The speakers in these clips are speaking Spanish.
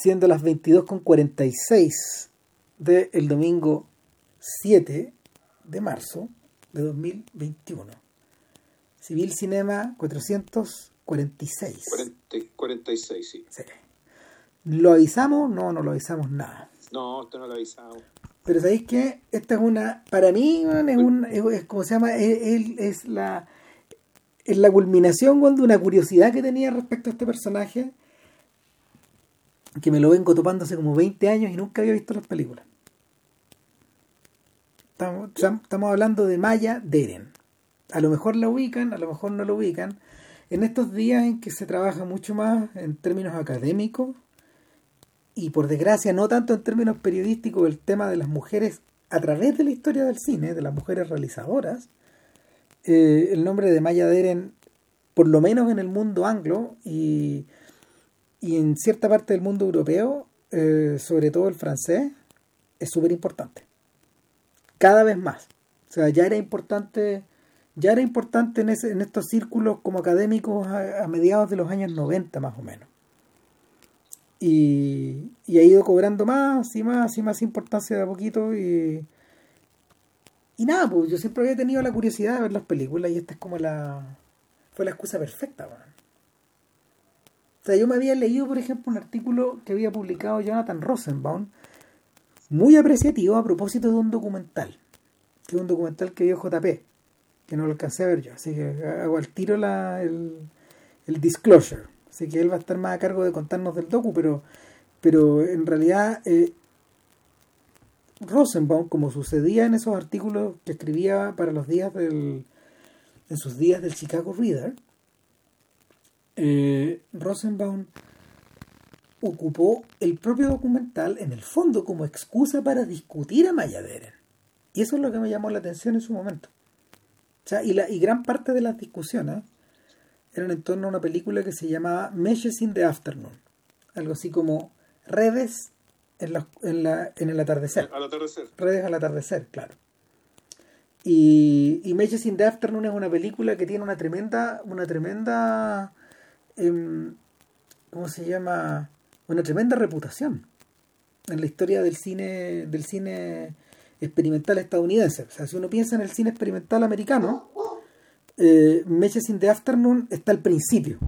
siendo las 22.46 del domingo 7 de marzo de 2021. Civil Cinema 446. 46, sí. sí. ¿Lo avisamos? No, no lo avisamos nada. No, esto no lo avisamos. Pero ¿sabéis qué? Esta es una, para mí, es, un, es, como se llama, es, es, la es la culminación de una curiosidad que tenía respecto a este personaje que me lo vengo topando hace como 20 años y nunca había visto las películas. Estamos, estamos hablando de Maya Deren. A lo mejor la ubican, a lo mejor no lo ubican. En estos días en que se trabaja mucho más en términos académicos y por desgracia no tanto en términos periodísticos el tema de las mujeres a través de la historia del cine, de las mujeres realizadoras, eh, el nombre de Maya Deren, por lo menos en el mundo anglo y, y en cierta parte del mundo europeo, eh, sobre todo el francés, es súper importante. Cada vez más. O sea, ya era importante, ya era importante en, ese, en estos círculos como académicos a, mediados de los años 90 más o menos. Y, y, ha ido cobrando más y más y más importancia de a poquito y, y nada, pues yo siempre había tenido la curiosidad de ver las películas y esta es como la fue la excusa perfecta, sea, yo me había leído, por ejemplo, un artículo que había publicado Jonathan Rosenbaum, muy apreciativo a propósito de un documental, que es un documental que vio JP, que no lo alcancé a ver yo, así que hago al tiro la, el, el disclosure. Así que él va a estar más a cargo de contarnos del docu, pero, pero en realidad eh, Rosenbaum, como sucedía en esos artículos que escribía para los días del, en sus días del Chicago Reader, eh, Rosenbaum ocupó el propio documental en el fondo como excusa para discutir a Maya Deren. Y eso es lo que me llamó la atención en su momento. O sea, y, la, y gran parte de las discusiones eran en torno a una película que se llamaba Meshes in the Afternoon. Algo así como redes en, la, en, la, en el atardecer. Al atardecer. Redes al atardecer, claro. Y, y Meshes in the Afternoon es una película que tiene una tremenda, una tremenda, eh, ¿cómo se llama? Una tremenda reputación en la historia del cine, del cine experimental estadounidense. O sea, si uno piensa en el cine experimental americano, eh, in the Afternoon está al principio.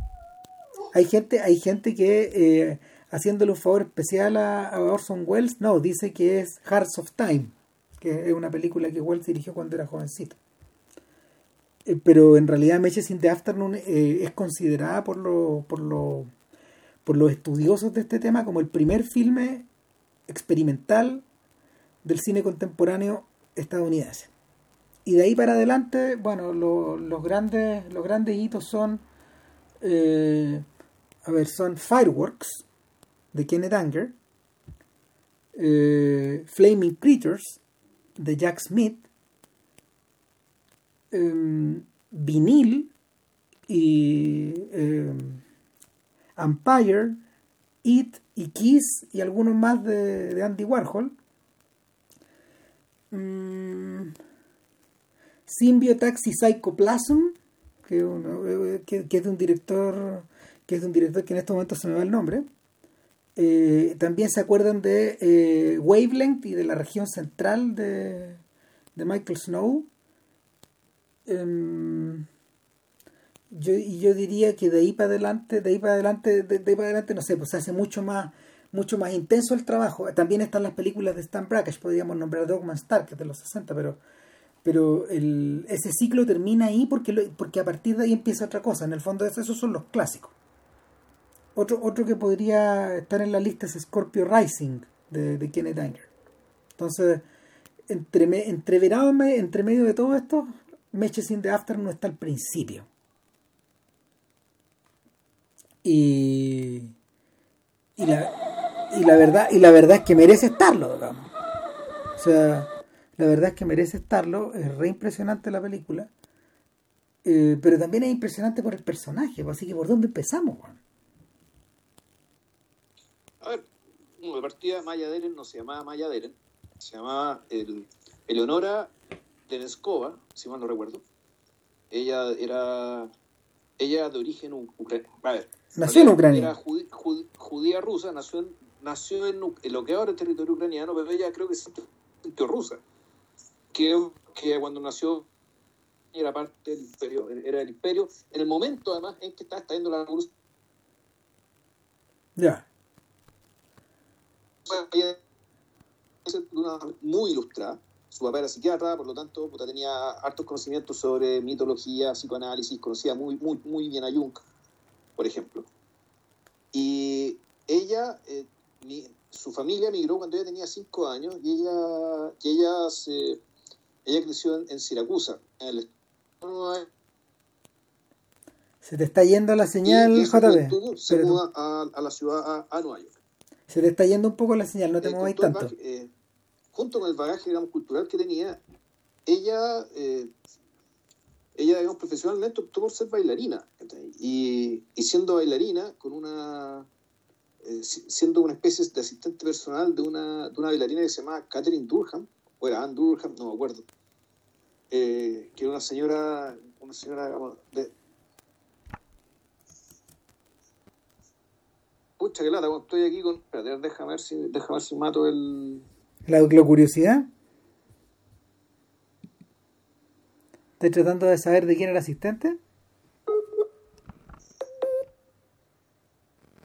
Hay gente, hay gente que eh, haciéndole un favor especial a, Orson Welles, no, dice que es Hearts of Time, que es una película que Welles dirigió cuando era jovencito. Eh, pero en realidad Meches in the Afternoon eh, es considerada por, lo, por, lo, por los estudiosos de este tema como el primer filme experimental del cine contemporáneo estadounidense. Y de ahí para adelante, bueno, los grandes los grandes hitos son eh, a ver, son Fireworks de Kenneth Anger, eh, Flaming Creatures de Jack Smith, eh, Vinil y Empire, It y Kiss y algunos más de, Andy Warhol. Mm, Symbiotaxi Psychoplasm, que, eh, que, es de un director que es de un director que en estos momentos se me va el nombre. Eh, también se acuerdan de eh, Wavelength y de la región central de, de Michael Snow. Em, yo, yo diría que de ahí para adelante, de ahí para adelante, de, ahí para adelante, no sé, pues se hace mucho más, mucho más intenso el trabajo. También están las películas de Stan Brakhage, podríamos nombrar Dogman Star, que es de los 60, pero pero ese ciclo termina ahí porque, porque a partir de ahí empieza otra cosa. En el fondo esos son los clásicos. Otro, otro que podría estar en la lista es Scorpio Rising de, de Kenneth Anger. Entonces, entre, entre, entre medio de todo esto, Matches in the Afternoon está al principio. Y, y, la, y, la verdad, y la verdad es que merece estarlo, digamos. O sea, la verdad es que merece estarlo, es re impresionante la película, eh, pero también es impresionante por el personaje, pues, así que ¿por dónde empezamos, Juan? A ver, de partida Maya Deren no se llamaba Maya Deren, se llamaba el, Eleonora Teneskova, si mal no recuerdo. Ella era ella de origen ucraniano. A ver, nació en Ucrania. Era judía rusa, nació en nació en, en, lo que ahora es territorio ucraniano, pero ella creo que es rusa. Creo que cuando nació era parte del imperio, era el imperio, en el momento además en que estaba estallando la revolución. Ya. Una muy ilustrada. Su papá era psiquiatra, por lo tanto, puta, tenía hartos conocimientos sobre mitología, psicoanálisis, conocía muy, muy, muy bien a Jung, por ejemplo. Y ella, eh, mi, su familia migró cuando ella tenía cinco años y ella, y ella, se, ella creció en, en Siracusa, en el se te está yendo la señal, y, y JB. Se muda a, a, la ciudad, a, a, Nueva York. Se te está yendo un poco la señal, no te eh, muevas tanto. Bagaje, eh, junto con el bagaje cultural que tenía, ella, eh, ella digamos, profesionalmente optó por ser bailarina. Y, y siendo bailarina, con una eh, siendo una especie de asistente personal de una, de una bailarina que se llama Catherine Durham, o era Anne Durham, no me acuerdo eh, que una señora, una señora digamos, de... Pucha, que lata, estoy aquí con... Espérate, déjame ver si, déjame ver si mato el... ¿La, la curiosidad? ¿Estás tratando de saber de quién era el asistente?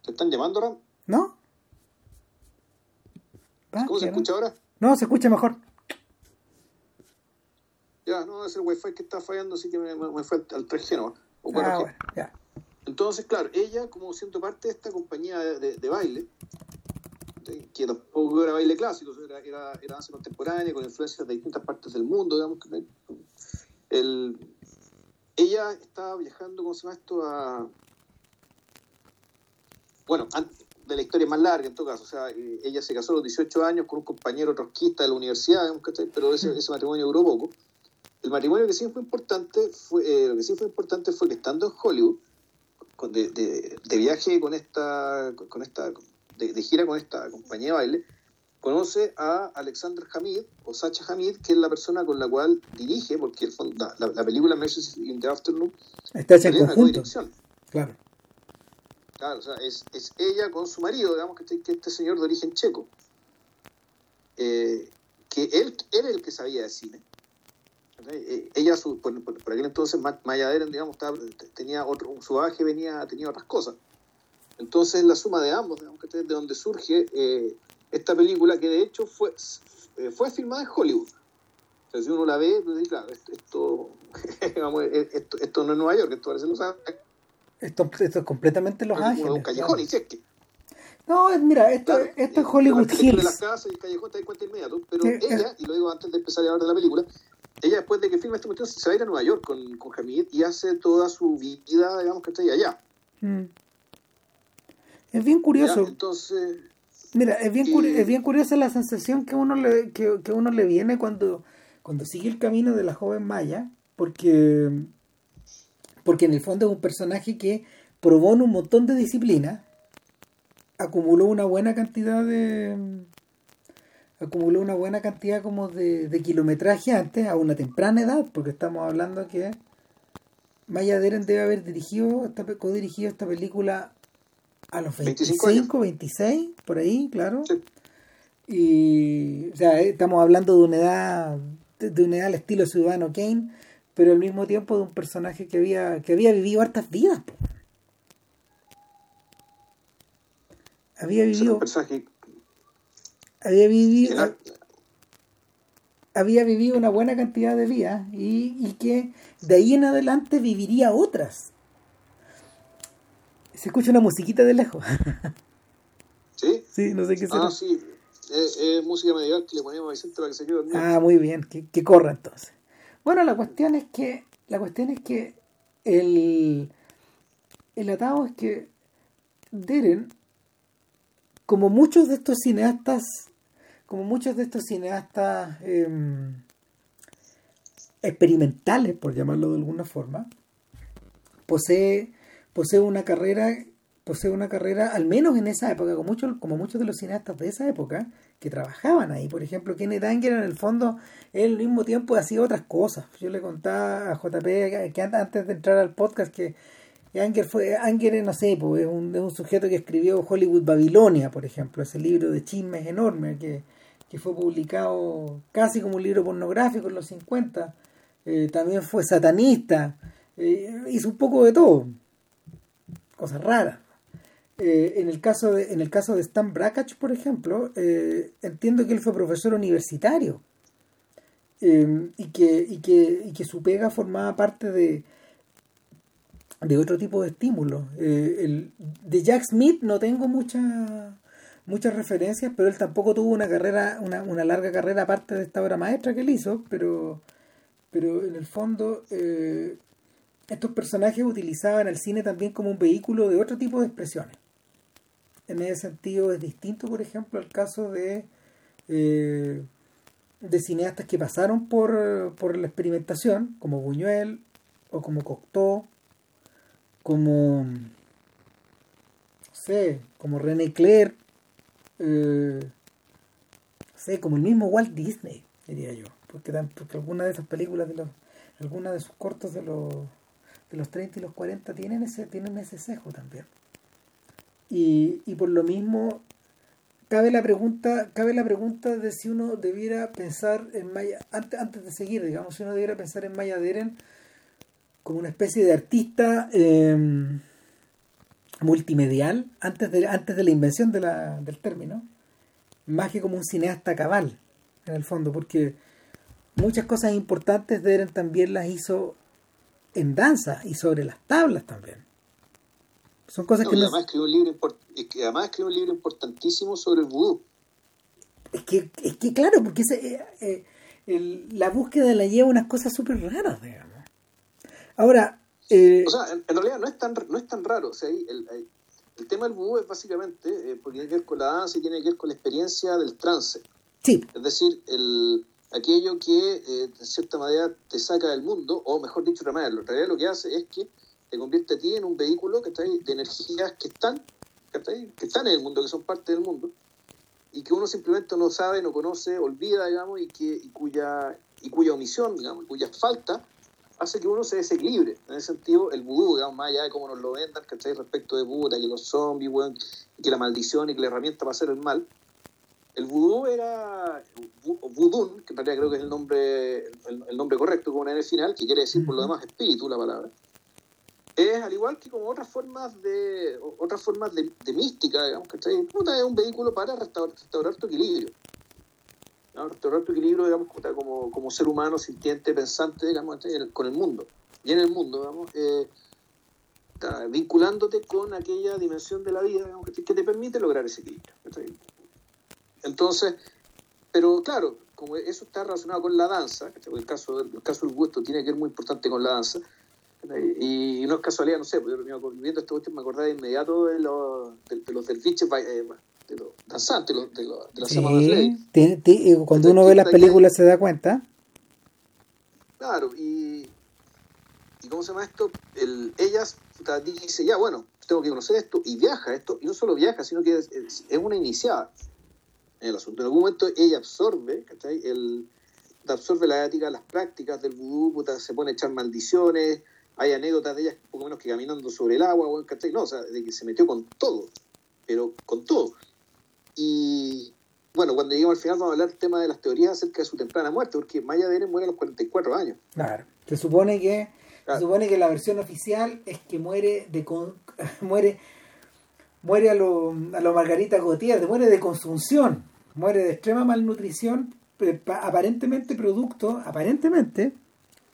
¿Te están llamando ahora? ¿No? ¿Cómo se escucha ahora? No, se escucha mejor. Ya, no, es el wifi que está fallando, así que me, me fue al, 3G ¿no? O bueno, ah, bueno, ya. Entonces, claro, ella, como siendo parte de esta compañía de, de, de baile, que tampoco era baile clásico, era, era, era, danza contemporánea con influencias de distintas partes del mundo, digamos el, ella estaba viajando, ¿cómo se llama esto? A, bueno, de la historia más larga en todo caso, o sea, eh, ella se casó a los 18 años con un compañero trotskista de la universidad, pero ese, matrimonio duró poco el matrimonio que sí fue importante fue, eh, lo que sí fue importante fue que estando en Hollywood, de, de, viaje con esta, con esta de, de, gira con esta compañía de baile, conoce a Alexander Hamid, o Sacha Hamid, que es la persona con la cual dirige, porque el, la, la, la, película Messages in the Afternoon está hecha en conjunto. Claro. Claro, o sea, es, es ella con su marido, digamos que este, que este señor de origen checo, eh, que él, es el que sabía de cine eh, ella, su, por, por, aquel entonces, Maya Deren, digamos, estaba, tenía otro, su bagaje venía, tenía otras cosas. Entonces, la suma de ambos, digamos, que de donde surge eh, esta película, que de hecho fue, eh, fue filmada en Hollywood. O sea, si uno la ve, pues, claro, esto, esto, digamos, esto, esto, no es Nueva York, esto parece Los Ángeles. Esto, esto es completamente Los Ángeles. Un callejón, claro. y si es que. No, mira, esto, claro, esto es Hollywood Hills. De las casas y el callejón te das cuenta inmediato, pero sí, ella, es... y lo digo antes de empezar a hablar de la película, ella después de que filma esta cuestión se va a ir a Nueva York con, con Hamid y hace toda su vida, digamos, que está allá. Mm. Es bien curioso. ¿Ya? Entonces... Mira, es bien, eh, es bien curiosa la sensación que uno le, que, que uno le viene cuando, cuando sigue el camino de la joven Maya, porque, porque en el fondo es un personaje que probó en un montón de disciplinas, acumuló una buena cantidad de, acumuló una buena cantidad como de, de, kilometraje antes, a una temprana edad, porque estamos hablando que Maya Deren debe haber dirigido, esta, co-dirigido esta película a los 25, 26, por ahí, claro. Sí. Y, o sea, estamos hablando de una edad, de una edad al estilo Ciudadano Kane, pero al mismo tiempo de un personaje que había, que había vivido hartas vidas. Po. Había vivido... un personaje había vivido había vivido una buena cantidad de vidas y, y, que de ahí en adelante viviría otras. Se escucha una musiquita de lejos. ¿Sí? Sí, no sé qué será. Ah, sí. Es, música medieval que le ponemos a Vicente para que se quede dormido. Ah, muy bien, que, que, corra entonces. Bueno, la cuestión es que la cuestión es que el el atado es que Deren como muchos de estos cineastas como muchos de estos cineastas eh, experimentales, por llamarlo de alguna forma, posee, posee una carrera, posee una carrera, al menos en esa época, como muchos, como muchos de los cineastas de esa época, que trabajaban ahí. Por ejemplo, Kenneth Anger en el fondo, él al mismo tiempo hacía otras cosas. Yo le contaba a JP que antes de entrar al podcast que Anger fue, Anger, no sé, pues, es, un, es un sujeto que escribió Hollywood Babilonia, por ejemplo, ese libro de chismes enorme que, que fue publicado casi como un libro pornográfico en los 50. Eh, también fue satanista, eh, hizo un poco de todo, cosas raras. Eh, en, el caso de, en el caso de Stan Brakhage, por ejemplo, entiendo que él fue profesor universitario y, que, y, que, y que su pega formaba parte de, de otro tipo de estímulos. el, de Jack Smith no tengo mucha muchas referencias, pero él tampoco tuvo una carrera, una, una larga carrera aparte de esta obra maestra que él hizo, pero, pero en el fondo eh, estos personajes utilizaban el cine también como un vehículo de otro tipo de expresiones. En ese sentido es distinto, por ejemplo, al caso de, eh, de cineastas que pasaron por, por la experimentación, como Buñuel o como Cocteau, como, no sé, como René Clair, eh, sé, como el mismo Walt Disney, diría yo, porque, porque algunas de esas películas, de los, algunas de sus cortos de los, de los 30 y los 40 tienen ese, tienen ese sesgo también. Y, y por lo mismo, cabe la pregunta cabe la pregunta de si uno debiera pensar en Maya antes, antes de seguir digamos si uno debiera pensar en Maya Deren como una especie de artista eh, multimedial antes de, antes de la invención del término, más que como un cineasta cabal, en el fondo, porque muchas cosas importantes de Eren también las hizo en danza y sobre las tablas también. Son cosas que además, escribió un libro además escribió un libro importantísimo sobre el vudú. Es que, es que claro, porque eh, eh, la búsqueda la lleva unas cosas súper raras, digamos. Ahora, eh, o sea, en, realidad no es tan, no es tan raro. O sea, el, el, tema del vudú es básicamente, eh, porque tiene que ver con la danza y tiene que ver con la experiencia del trance. Sí. Es decir, el, aquello que eh, de cierta manera te saca del mundo, o mejor dicho, de manera, en realidad lo que hace es que te convierte a ti en un vehículo que trae de energías que están, que están en el mundo, que son parte del mundo, y que uno simplemente no sabe, no conoce, olvida, digamos, y, que, y, cuya, y cuya omisión, digamos, cuya falta hace que uno se desequilibre. En ese sentido, el vudú, digamos, más allá de cómo nos lo vendan, ¿cachai? Respecto de puta, que los zombies, weón, que la maldición y que la herramienta para hacer el mal. El vudú era vudún, que en realidad creo que es el nombre, el, nombre correcto como en el final, que quiere decir por lo demás espíritu la palabra. Es al igual que como otras formas de otras formas de, mística, digamos, ¿cachai? Puta, es un vehículo para restaurar, restaurar tu equilibrio. ¿no? restaurar tu equilibrio, digamos, como, como ser humano, sintiente, pensante, digamos, con el mundo. Y en el mundo, digamos, eh, vinculándote con aquella dimensión de la vida digamos, que, te, permite lograr ese equilibrio. Entonces, pero claro, como eso está relacionado con la danza, el caso, el caso del gusto tiene que ver muy importante con la danza, y no es casualidad, no sé, viendo este último me acordé de inmediato de los, de, de los derviches eh, de los danzantes, de, de, de las sí, Cuando uno ve las películas se da cuenta. Claro, y, y ¿cómo se llama esto? El, ellas dice, ya bueno, tengo que conocer esto, y viaja esto, y no solo viaja, sino que es, es, una iniciada en el asunto. En algún momento ella absorbe, ¿cachai? El, absorbe la ética, las prácticas del vudú, se pone a echar maldiciones, hay anécdotas de ellas, poco menos que caminando sobre el agua, ¿cachai? No, o sea, de que se metió con todo, pero con todo. Y bueno, cuando lleguemos al final vamos a hablar del tema de las teorías acerca de su temprana muerte, porque Maya Deren muere a los 44 años. Claro, se supone que se supone que la versión oficial es que muere de muere muere a lo, a lo Margarita Gautier, muere de consunción, muere de extrema malnutrición, aparentemente producto, aparentemente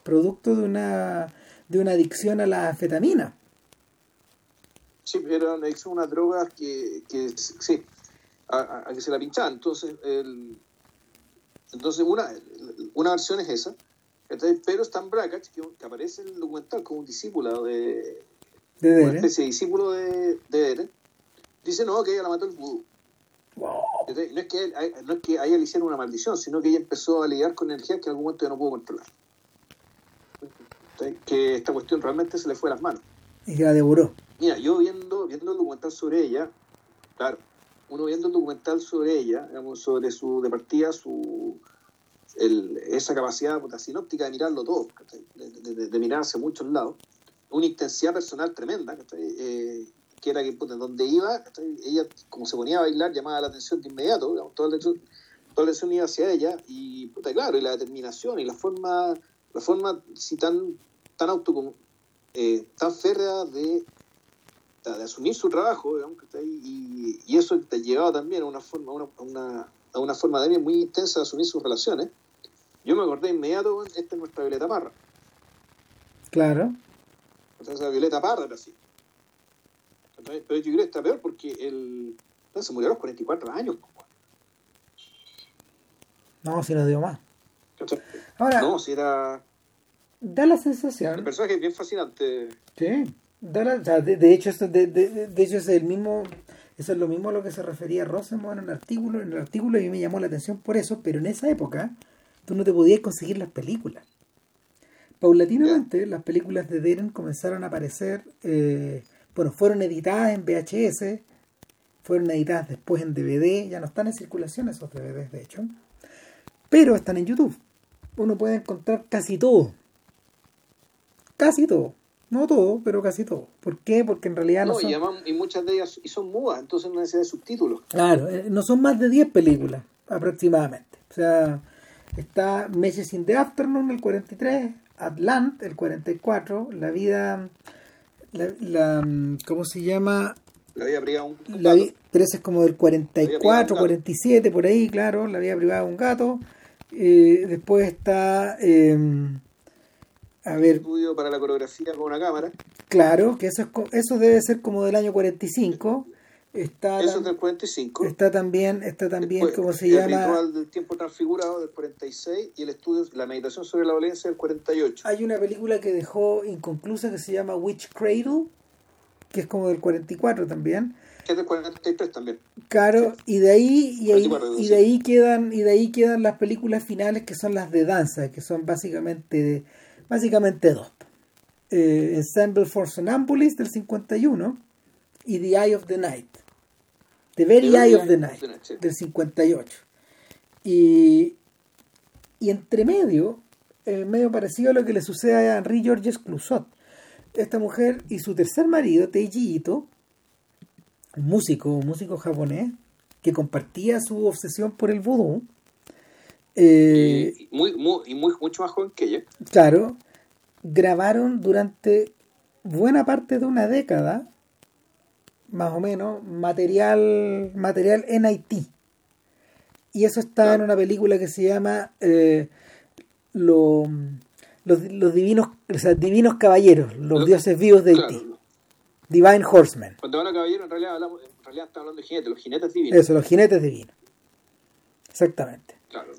producto de una de una adicción a la anfetamina. Sí, era una adicción a una droga que, que sí, a, que se la pinchaban. Entonces, el, entonces una, una versión es esa, pero Stan Brakhage, que, aparece en el documental como un discípulo de, de una especie de discípulo de, de dice no, que ella la mató el vudú. No, es que, no es que a ella le hicieron una maldición, sino que ella empezó a lidiar con energías que en algún momento ya no pudo controlar. Que esta cuestión realmente se le fue a las manos. Y la devoró. Mira, yo viendo, viendo el documental sobre ella, claro, uno viendo el documental sobre ella, digamos, sobre su de partida, su esa capacidad puta, sinóptica de mirarlo todo, de, mirar hacia muchos lados, una intensidad personal tremenda, eh, que era que donde iba, ella como se ponía a bailar llamaba la atención de inmediato, digamos, toda, la atención, toda la atención iba hacia ella y claro, y la determinación y la forma, la forma si tan, tan auto eh, tan férrea de, de, asumir su trabajo, digamos, y, y, eso te llevaba también a una forma, una, una, a una forma también muy intensa de asumir sus relaciones. Yo me acordé inmediato, esta es nuestra Violeta Parra. Claro. Entonces, Violeta Parra era así. Pero yo creo que está peor porque él se murió a los 44 años. No, si no dio más. Ahora, no, si era. Da la sensación. El personaje es bien fascinante. Sí. Da la, de, hecho, de, de, de, hecho, es el mismo. Eso es lo mismo a lo que se refería Rosenbaum en el artículo. En el artículo y me llamó la atención por eso, pero en esa época tú no te podías conseguir las películas. Paulatinamente, las películas de Deren comenzaron a aparecer, eh, bueno, fueron editadas en VHS, fueron editadas después en DVD, ya no están en circulación esos DVDs, de hecho, pero están en YouTube. Uno puede encontrar casi todo. Casi todo. No todo, pero casi todo. ¿Por qué? Porque en realidad no, son... y, muchas de ellas y son mudas, entonces no necesitan subtítulos. Claro, eh, no son más de 10 películas aproximadamente. O sea, está Messages in the Afternoon, el 43, Atlant, el 44, La vida, la, ¿cómo se llama? La vida privada un, Pero ese es como del 44, 47, por ahí, claro, La vida privada de un gato. Eh, después está... Eh, a ver. Estudio para la coreografía con una cámara. Claro, que eso, es, eso debe ser como del año 45. Está Eso es del 45. Está también, está también ¿cómo se llama? El ritual del tiempo transfigurado del 46 y el estudio, la meditación sobre la violencia del 48. Hay una película que dejó inconclusa que se llama Witch Cradle, que es como del 44 también. Que es del 43 también. Claro, y de ahí y, ahí, y de ahí quedan y de ahí quedan las películas finales que son las de danza, que son básicamente básicamente dos. Eh, Ensemble for Sonambulist del 51 y The Eye of the Night The Very Eye of the Night, del 58. Y, y entre medio, eh, medio parecido a lo que le sucede a Henri Georges Clouzot. Esta mujer y su tercer marido, Teiji Ito, un músico, un músico japonés, que compartía su obsesión por el vudú. Eh, y, muy, muy, mucho más joven que ella. Claro, grabaron durante buena parte de una década más o menos, material, material en Haití. Y eso está en una película que se llama eh, los, los, divinos, o sea, divinos caballeros, los dioses vivos de Haití. Divine Horsemen. Cuando a caballeros, en realidad, hablamos, en realidad estamos hablando de jinetes, los jinetes divinos. Eso, los jinetes divinos. Exactamente. Claro.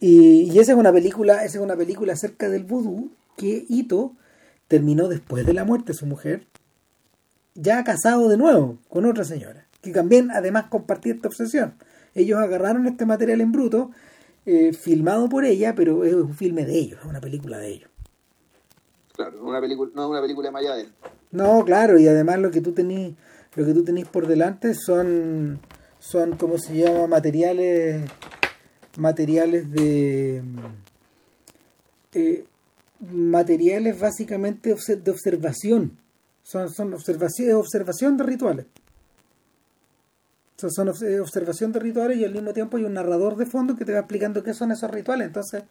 Y, y, esa es una película, esa es una película acerca del vudú que Ito terminó después de la muerte de su mujer ya casado de nuevo con otra señora, que también además compartía esta obsesión. Ellos agarraron este material en bruto, eh, filmado por ella, pero es un filme de ellos, es una película de ellos. Claro, una película, no es una película de Mayadel. No, claro, y además lo que tú tenés, lo que tú tenés por delante son, son como se llama, materiales, materiales de, eh, materiales básicamente de observación son, son observación, observación de rituales. Son, son observación de rituales y al mismo tiempo hay un narrador de fondo que te va explicando qué son esos rituales. Entonces,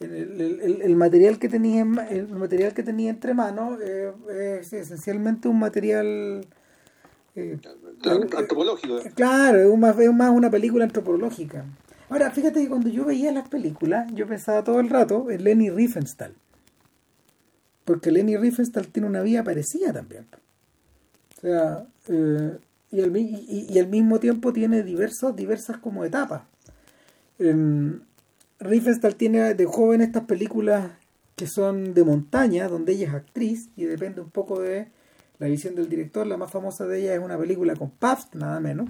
el, el, material que tenía el material que tenía entre manos eh, es esencialmente un material eh, antropológico. Claro, es más, es más una película antropológica. Ahora, fíjate que cuando yo veía las películas, yo pensaba todo el rato en Lenny Riefenstahl. Porque Lenny Riefenstahl tiene una vida parecida también. O sea, eh, y, al, mismo tiempo tiene diversos, diversas como etapas. Eh, Riefenstahl tiene de joven estas películas que son de montaña, donde ella es actriz y depende un poco de la visión del director. La más famosa de ella es una película con Pabst, nada menos,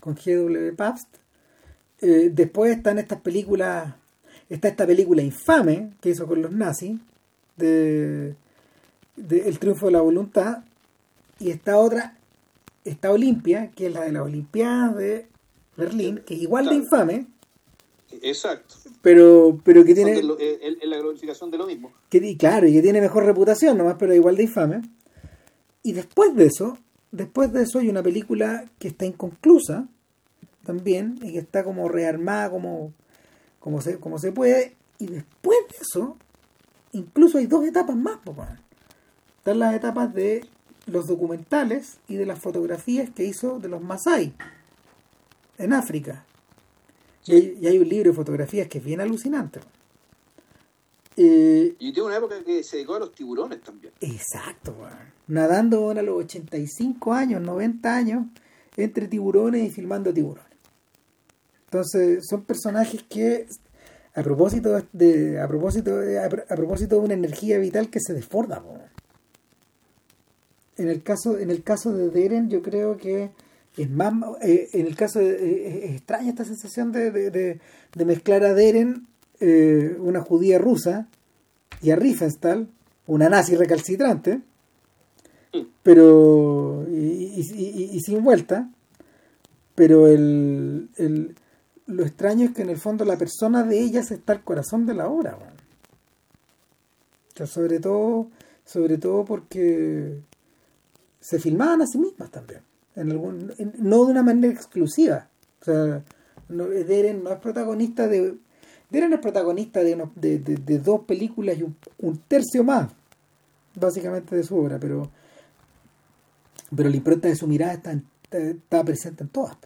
con GW Pabst. Eh, después están estas películas, está esta película infame que hizo con los nazis, de, El triunfo de la voluntad y esta otra está Olimpia, que es la de las Olimpiadas de Berlín, que es igual de infame. Exacto. Pero, pero que tiene. Es la glorificación de lo mismo. Que, claro, y que tiene mejor reputación nomás, pero igual de infame. Y después de eso, después de eso hay una película que está inconclusa también, y que está como rearmada como, como, se, como se puede. Y después de eso, incluso hay dos etapas más, papá. Están las etapas de los documentales y de las fotografías que hizo de los Masai en África. Y, hay, un libro de fotografías que es bien alucinante. Eh, y tiene una época que se dedicó a los tiburones también. Exacto, nadando a los 85 años, 90 años, entre tiburones y filmando tiburones. Entonces, son personajes que, a propósito de, a propósito a, propósito de una energía vital que se desborda, en el caso, en el caso de Deren, yo creo que es más, eh, en el caso de, eh, es extraña esta sensación de, de, de mezclar a Deren, eh, una judía rusa, y a Riefenstahl, una nazi recalcitrante, pero y, y, sin vuelta, pero el, el, lo extraño es que en el fondo la persona de ellas está el corazón de la obra. sobre todo, sobre todo porque se filmaban a sí mismas también en algún, no de una manera exclusiva. O sea, no, Deren no es protagonista de. Deren es protagonista de, dos películas y un, tercio más, básicamente, de su obra, pero. Pero la impronta de su mirada está, está, presente en todas.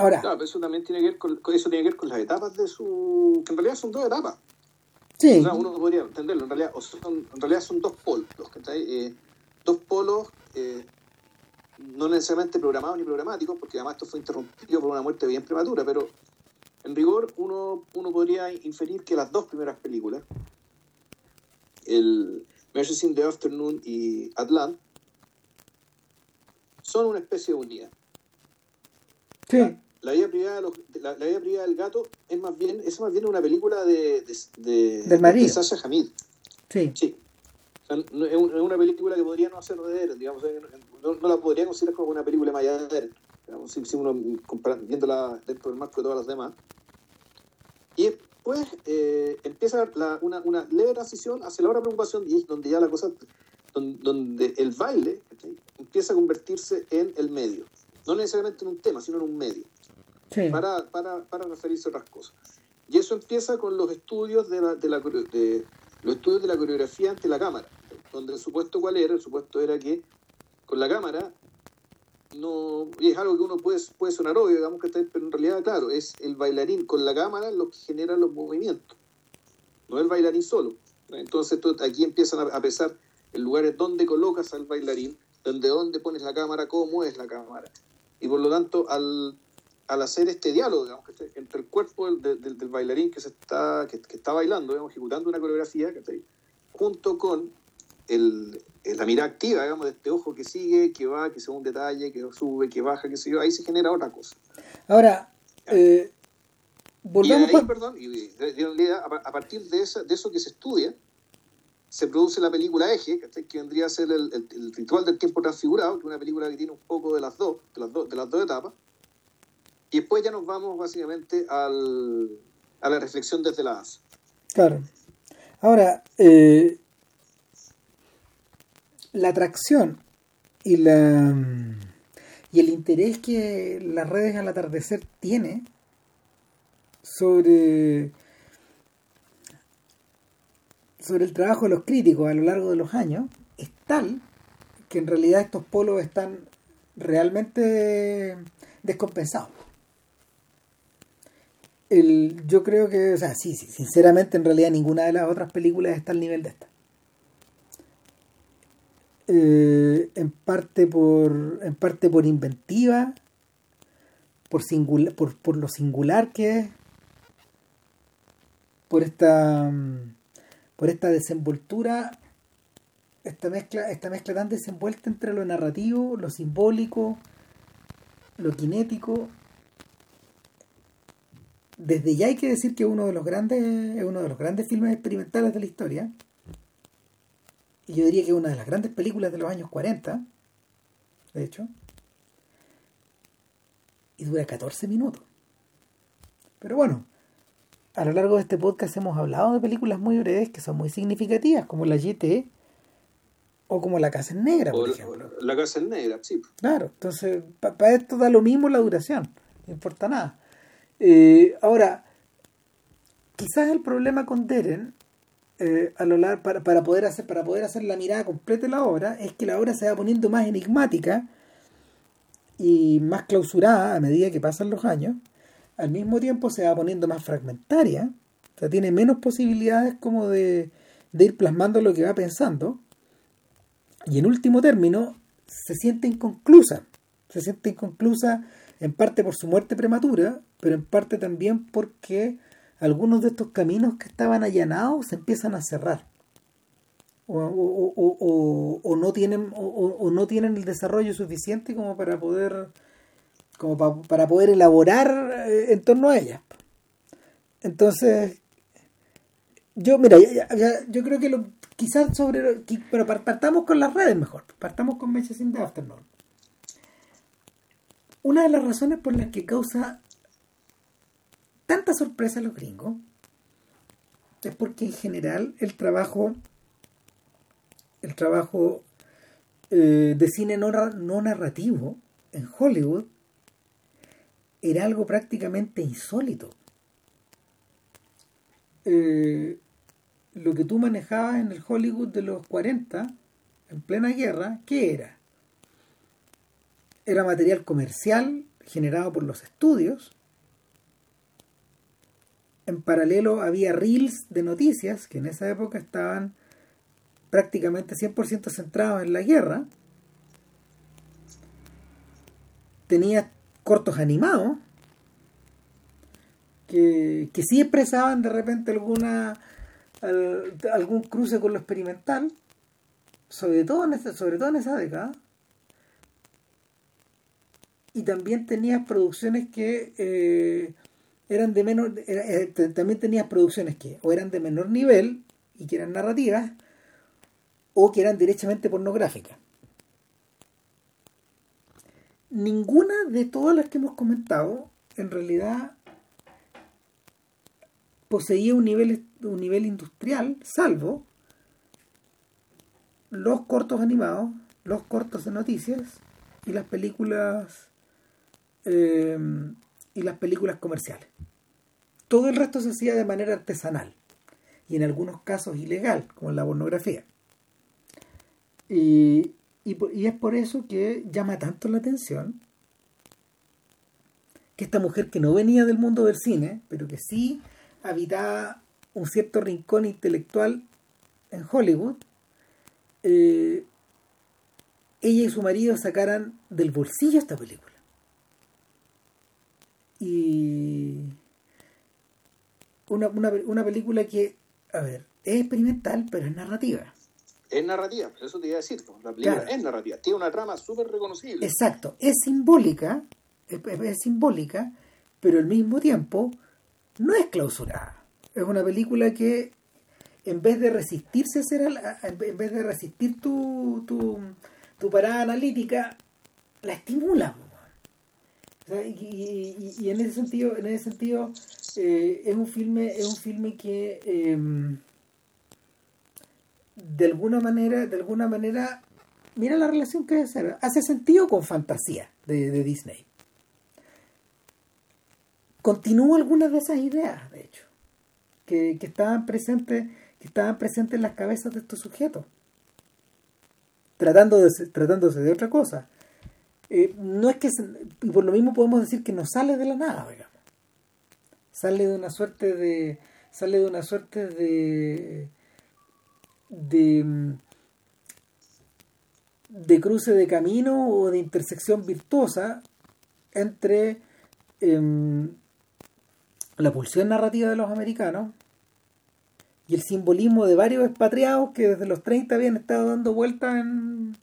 Ahora. Claro, pero eso también tiene que ver con, eso tiene que ver con las etapas de su. que en realidad son dos etapas. Sí. O sea, uno podría entenderlo. En realidad, son, en realidad son dos polos, eh, dos polos eh, no necesariamente programados ni programáticos, porque además esto fue interrumpido por una muerte bien prematura, pero en rigor uno, uno podría inferir que las dos primeras películas, el Mercy in the Afternoon y Atlant, son una especie de unidad. Sí. La, vida privada la, vida privada del gato es más bien es más bien una película de, de, de, Sasha Hamid. Sí. sí. es una película que podría no ser de digamos, no, la podría considerar como una película Mayader, digamos, si, uno viéndola dentro del marco de todas las demás. Y después eh, empieza una, una, leve transición hacia la otra preocupación, donde ya la cosa, donde, el baile empieza a convertirse en el medio. No necesariamente en un tema, sino en un medio. Para, para, para referirse a otras cosas. Y eso empieza con los estudios de la, de la, de, los estudios de la coreografía ante la cámara, donde el supuesto cuál era, el supuesto era que con la cámara, no, y es algo que uno puede, puede sonar obvio, digamos que está, pero en realidad, claro, es el bailarín con la cámara lo que genera los movimientos, no el bailarín solo. Entonces aquí empiezan a, pesar el lugar es donde colocas al bailarín, donde dónde pones la cámara, cómo es la cámara. Y por lo tanto, al, al hacer este diálogo digamos, entre el cuerpo del, del, bailarín que se está, que, está bailando, digamos, ejecutando una coreografía, junto con el, la mirada activa, digamos, de este ojo que sigue, que va, que se un detalle, que sube, que baja, que se yo, ahí se genera otra cosa. Ahora, eh, volvemos a... perdón, y, a partir de, esa, de eso que se estudia, se produce la película Eje, que vendría a ser el, el, ritual del tiempo transfigurado, que es una película que tiene un poco de las dos, de las, dos, de las dos etapas. Y después ya nos vamos básicamente al, a la reflexión desde la ASA. Claro. Ahora, eh, la atracción y la y el interés que las redes al atardecer tiene sobre sobre el trabajo de los críticos a lo largo de los años es tal que en realidad estos polos están realmente descompensados. El, yo creo que, o sea, sí, sí, sinceramente en realidad ninguna de las otras películas está al nivel de esta. Eh, en parte por en parte por inventiva por, singular, por, por lo singular que es por esta por esta desenvoltura esta mezcla esta mezcla tan desenvuelta entre lo narrativo lo simbólico lo kinético desde ya hay que decir que uno de los grandes es uno de los grandes filmes experimentales de la historia y yo diría que es una de las grandes películas de los años 40, de hecho, y dura 14 minutos. Pero bueno, a lo largo de este podcast hemos hablado de películas muy breves que son muy significativas, como la GT o como La Casa en Negra, por O ejemplo. la, la casa en negra, sí. Claro, entonces para esto da lo mismo la duración, no importa nada. Eh, ahora, quizás el problema con Deren, eh, a lo largo, para, para, poder hacer, para poder hacer la mirada completa de la obra, es que la obra se va poniendo más enigmática y más clausurada a medida que pasan los años. Al mismo tiempo se va poniendo más fragmentaria, o sea, tiene menos posibilidades como de, de ir plasmando lo que va pensando. Y en último término, se siente inconclusa. Se siente inconclusa en parte por su muerte prematura, pero en parte también porque algunos de estos caminos que estaban allanados se empiezan a cerrar. O, o, o, o no, tienen, o, no tienen el desarrollo suficiente como para poder como pa, para poder elaborar eh, en torno a ellas. Entonces, yo, mira, ya, ya, yo creo que lo, quizás sobre. Pero partamos con las redes mejor. Partamos con Messages in the Afternoon. Una de las razones por las que causa tanta sorpresa a los gringos es porque en general el trabajo. El trabajo eh, de cine no, narrativo en Hollywood era algo prácticamente insólito. Eh, lo que tú manejabas en el Hollywood de los 40, en plena guerra, ¿qué era? Era material comercial generado por los estudios. En paralelo había reels de noticias que en esa época estaban prácticamente 100% centrados en la guerra. Tenía cortos animados que, que sí expresaban de repente alguna al, algún cruce con lo experimental, sobre todo en esa, sobre todo en esa década. Y también tenías producciones que eh, eran de menor, eh, también tenías producciones que o eran de menor nivel y que eran narrativas, o que eran directamente pornográficas. Ninguna de todas las que hemos comentado, en realidad, poseía un nivel, un nivel industrial, salvo los cortos animados, los cortos de noticias y las películas eh, y las películas comerciales. Todo el resto se hacía de manera artesanal y en algunos casos ilegal, como en la pornografía. Y, y, y es por eso que llama tanto la atención que esta mujer que no venía del mundo del cine, pero que sí habitaba un cierto rincón intelectual en Hollywood, eh, ella y su marido sacaran del bolsillo esta película. Y una, una, una, película que, a ver, es experimental, pero es narrativa. Es narrativa, eso te iba a decir. La película claro. es narrativa, tiene una trama súper reconocible. Exacto, es simbólica, es, es simbólica, pero al mismo tiempo no es clausurada. Es una película que en vez de resistirse a hacer en vez de resistir tu, tu, tu parada analítica, la estimula. Y, en ese sentido, en ese sentido, eh, es un filme, es un filme que eh, de alguna manera, de alguna manera, mira la relación que hace, hace sentido con fantasía de, Disney continúa algunas de esas ideas, de hecho, que, que, estaban presentes, que estaban presentes en las cabezas de estos sujetos, tratando de, tratándose de otra cosa. Eh, no es que, y por lo mismo podemos decir que no sale de la nada, digamos. Sale de una suerte de, sale de una suerte de, de, de cruce de camino o de intersección virtuosa entre eh, la pulsión narrativa de los americanos y el simbolismo de varios expatriados que desde los 30 habían estado dando vueltas en,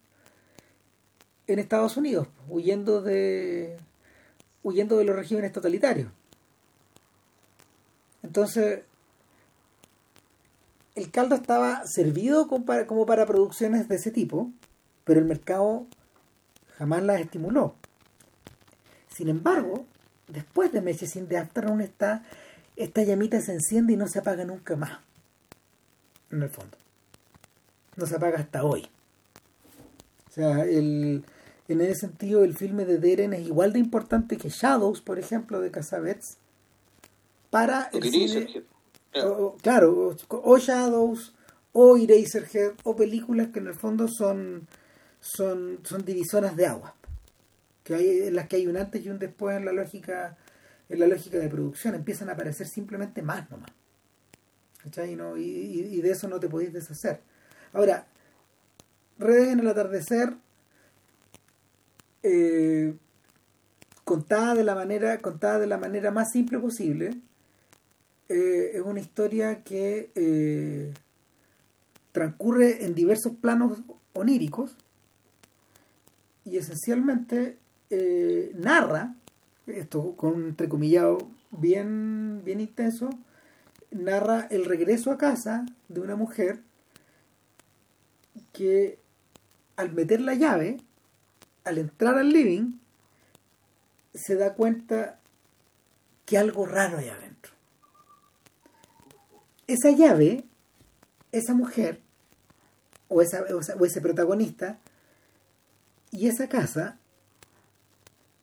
en Estados Unidos, huyendo de huyendo de los regímenes totalitarios. Entonces, el caldo estaba servido como para, producciones de ese tipo, pero el mercado jamás las estimuló. Sin embargo, después de Messages in the Afternoon está esta llamita se enciende y no se apaga nunca más. En el fondo. No se apaga hasta hoy. O sea, el, en ese sentido el filme de Deren es igual de importante que Shadows, por ejemplo, de Casabets, para el cine, claro, o Shadows, o Eraserhead, o películas que en el fondo son, son, son divisoras de agua, que hay, en las que hay un antes y un después en la lógica en la lógica de producción, empiezan a aparecer simplemente más nomás. ¿Cachai? Y, y, de eso no te podéis deshacer. Ahora, Redes en el atardecer eh, contada de la manera contada de la manera más simple posible eh, es una historia que eh, transcurre en diversos planos oníricos y esencialmente narra esto con un entrecomillado bien bien intenso narra el regreso a casa de una mujer que al meter la llave al entrar al living, se da cuenta que algo raro hay adentro. Esa llave, esa mujer, o, esa, o ese protagonista, y esa casa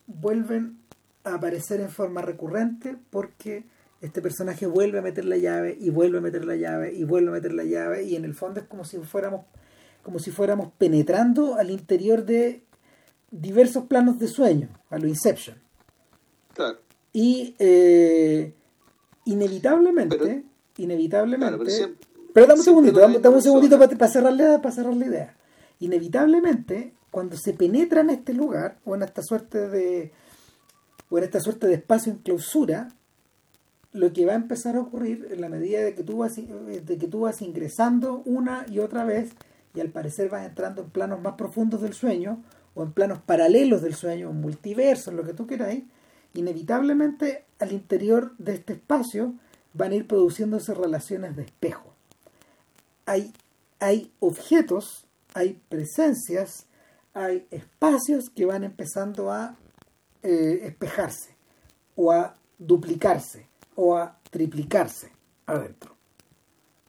vuelven a aparecer en forma recurrente porque este personaje vuelve a meter la llave y vuelve a meter la llave y vuelve a meter la llave y en el fondo es como si fuéramos como si fuéramos penetrando al interior de diversos planos de sueño, a lo Inception. Claro. Y eh, inevitablemente, inevitablemente, pero, dame un segundito, dame, un segundito para, cerrarle, para cerrar la idea. Inevitablemente, cuando se penetra en este lugar, o en esta suerte de, o en esta suerte de espacio en clausura, lo que va a empezar a ocurrir en la medida de que tú vas, de que tú vas ingresando una y otra vez, y al parecer vas entrando en planos más profundos del sueño, o en planos paralelos del sueño, multiverso, lo que tú queráis, inevitablemente al interior de este espacio van a ir produciéndose relaciones de espejo. Hay, hay objetos, hay presencias, hay espacios que van empezando a eh, espejarse, o a duplicarse, o a triplicarse adentro.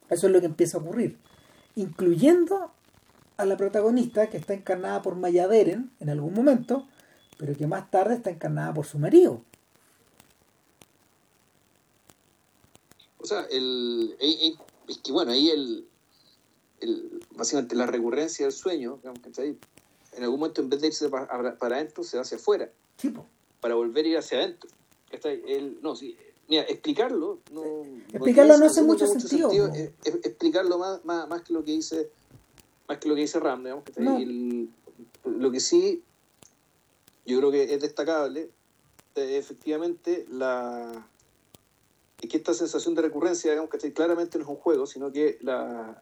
Eso es lo que empieza a ocurrir, incluyendo a la protagonista que está encarnada por Maya Deren en algún momento, pero que más tarde está encarnada por su marido. O sea, el, es que bueno, ahí el, el, básicamente la recurrencia del sueño, digamos, que en algún momento en vez de irse para, adentro, se va hacia afuera. Para volver a ir hacia adentro. El, no, sí, mira, explicarlo no, explicarlo no, hace mucho, sentido. explicarlo más, más, más que lo que dice más que lo que dice Ram, digamos, que lo que sí yo creo que es destacable eh, efectivamente la es que esta sensación de recurrencia, digamos, que claramente no es un juego, sino que la,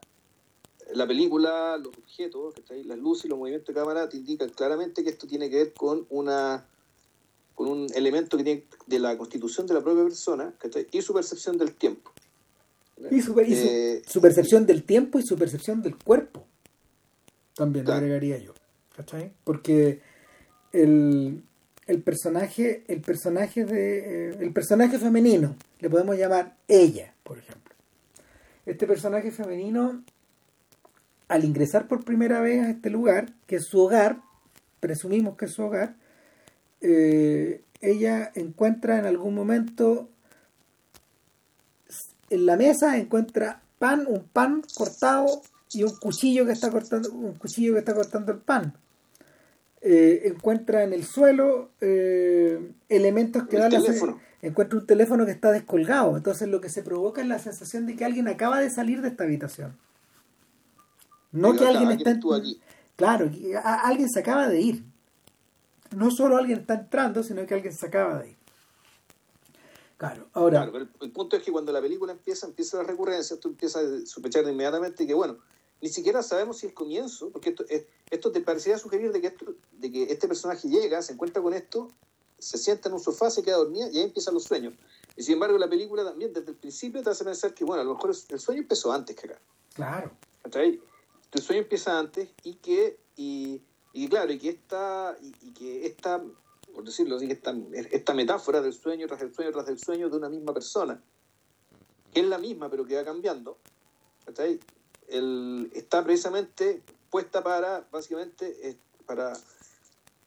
la película, los objetos, las luces y los movimientos de cámara te indican claramente que esto tiene que ver con una con un elemento que tiene de la constitución de la propia persona y su percepción del tiempo. Y, su, eh, su, percepción del tiempo y su percepción del cuerpo también lo agregaría yo. ¿Cachai? Porque el, el personaje, el personaje de. Eh, el personaje femenino, le podemos llamar ella, por ejemplo. Este personaje femenino, al ingresar por primera vez a este lugar, que es su hogar, presumimos que es su hogar, eh, ella encuentra en algún momento en la mesa encuentra pan, un pan cortado y un cuchillo que está cortando, un cuchillo que está cortando el pan. Eh, encuentra en el suelo eh, elementos que dan la encuentra un teléfono que está descolgado. Entonces lo que se provoca es la sensación de que alguien acaba de salir de esta habitación. No que alguien está aquí. Claro, alguien se acaba de ir. No solo alguien está entrando, sino que alguien se acaba de ir. Claro, ahora. el, punto es que cuando la película empieza, empieza la recurrencia, tú empiezas a sospechar inmediatamente que, bueno, ni siquiera sabemos si el comienzo, porque esto, eh, esto te parecía sugerir de que, de que este personaje llega, se encuentra con esto, se sienta en un sofá, se queda dormida y ahí empiezan los sueños. Y sin embargo, la película también, desde el principio, te hace pensar que, bueno, a lo mejor el sueño empezó antes que acá. Claro. El sueño empieza antes y que, y, y claro, y que esta, y, que esta, por decirlo así, esta, esta metáfora del sueño tras el sueño tras el sueño de una misma persona, que es la misma pero que va cambiando, El, está precisamente puesta para, básicamente, para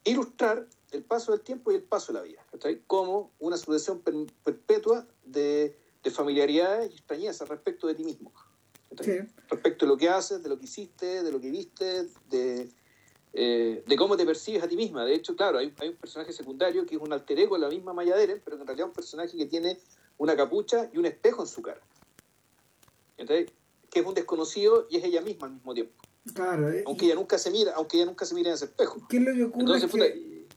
ilustrar el paso del tiempo y el paso de la vida, como una sucesión perpetua de, de familiaridades y extrañezas respecto de ti mismo. Respecto de lo que haces, de lo que hiciste, de lo que viste, de, eh, de cómo te percibes a ti misma. De hecho, claro, hay, hay, un personaje secundario que es un alter ego la misma Maya Deren, pero que en realidad es un personaje que tiene una capucha y un espejo en su cara. Que es un desconocido y es ella misma al mismo tiempo. Claro, eh, aunque ella nunca se mira, aunque ella nunca se mira en ese espejo. ¿Qué es lo que ocurre? Entonces, puta,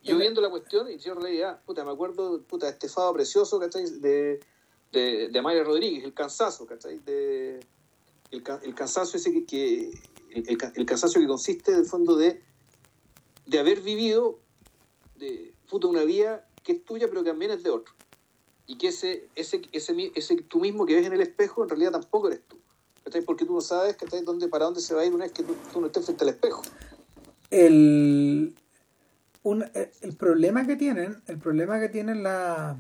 yo viendo la cuestión y yo en realidad, puta, me acuerdo, puta, este fado precioso, ¿cachai? De, de, de Rodríguez, el cansazo, ¿cachai? De, el, el cansancio ese que, el, el, cansancio que consiste en el fondo de, de haber vivido de puta una vida que es tuya pero que también es de otro y que ese, ese, ese, ese tú mismo que ves en el espejo en realidad tampoco eres tú porque tú no sabes que dónde, para dónde se va a ir una vez que tú, no estés frente al espejo. El, un, el problema que tienen el problema que tienen la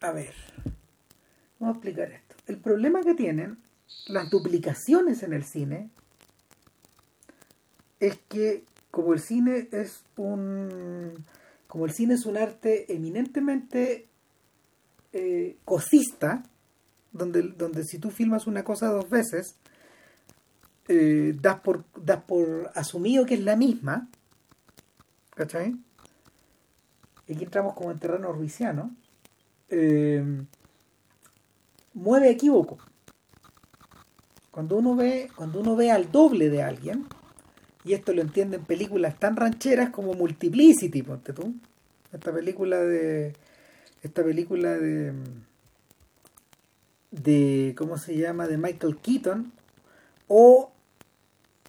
a ver vamos a explicar esto. El problema que tienen las duplicaciones en el cine es que como el cine es un como el cine es un arte eminentemente eh, cosista donde, donde si tú filmas una cosa dos veces eh, das por das por asumido que es la misma ¿cachai? aquí entramos como en terreno ruisiano eh, mueve equívoco. Cuando uno ve, cuando uno ve al doble de alguien, y esto lo entiende en películas tan rancheras como Multiplicity, ponte tú. Esta película de. Esta película de. De. ¿cómo se llama? de Michael Keaton. O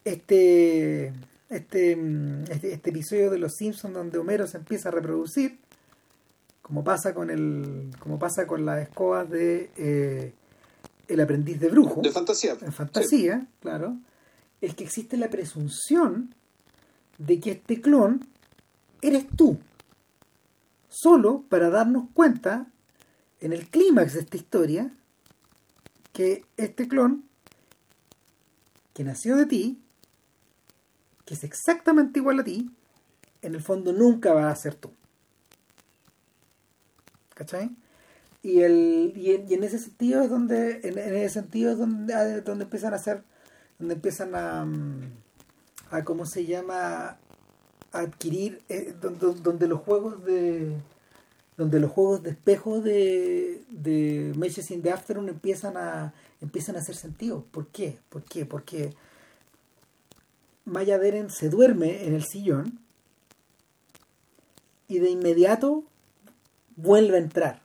este. Este, este, este episodio de Los Simpsons donde Homero se empieza a reproducir como pasa con el como pasa con las escobas de eh, el aprendiz de brujo de fantasía en fantasía claro es que existe la presunción de que este clon eres tú solo para darnos cuenta en el clímax de esta historia que este clon que nació de ti que es exactamente igual a ti en el fondo nunca va a ser tú ¿cachai? Y, el, y, en, ese sentido es donde, en, ese sentido es donde, ah, donde empiezan a hacer, donde empiezan a, a ¿cómo se llama? A adquirir, eh, donde, los juegos de, donde los juegos de espejo de, de Matches in the Afternoon empiezan a, empiezan a hacer sentido. ¿Por qué? ¿Por qué? Porque Maya Deren se duerme en el sillón y de inmediato vuelve a entrar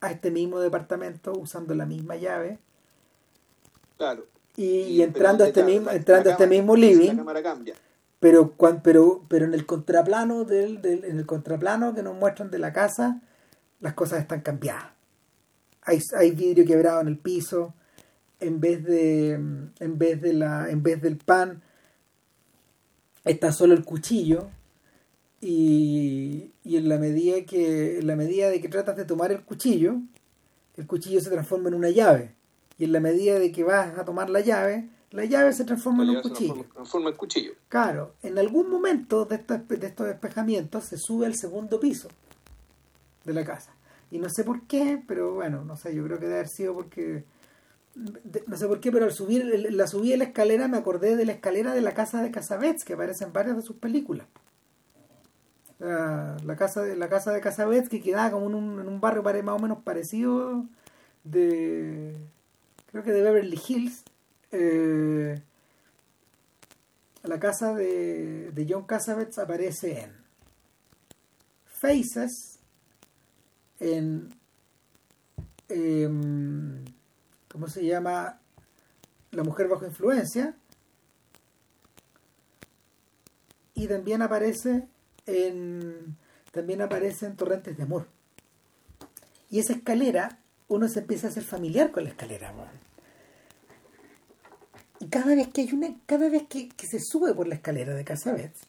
a este mismo departamento usando la misma llave. Claro. Y, entrando a este mismo, entrando a este mismo living. Pero, pero, pero en el contraplano del, en el contraplano que nos muestran de la casa, las cosas están cambiadas. Hay, hay vidrio quebrado en el piso. En vez de. En vez de la. En vez del pan. Está solo el cuchillo y, y en la medida que en la medida de que tratas de tomar el cuchillo el cuchillo se transforma en una llave y en la medida de que vas a tomar la llave la llave se transforma en un cuchillo transforma en cuchillo. Claro en algún momento de estos, de estos despejamientos se sube al segundo piso de la casa. Y no sé por qué pero bueno no sé yo creo que debe haber sido porque no sé por qué, pero al subir la subida de la escalera me acordé de la escalera de la casa de Casabets, que aparece en varias de sus películas. La, casa de la casa de Casabets que quedaba como en un, en un barrio más o menos parecido de creo que de Beverly Hills eh, la casa de, de John Casabets aparece en Faces en em, ¿cómo se llama? La mujer bajo influencia y también aparece en, también aparece en Torrentes de Amor. Y esa escalera, uno se empieza a hacer familiar con la escalera. Y cada vez que hay una, cada vez que, se sube por la escalera de Casabets,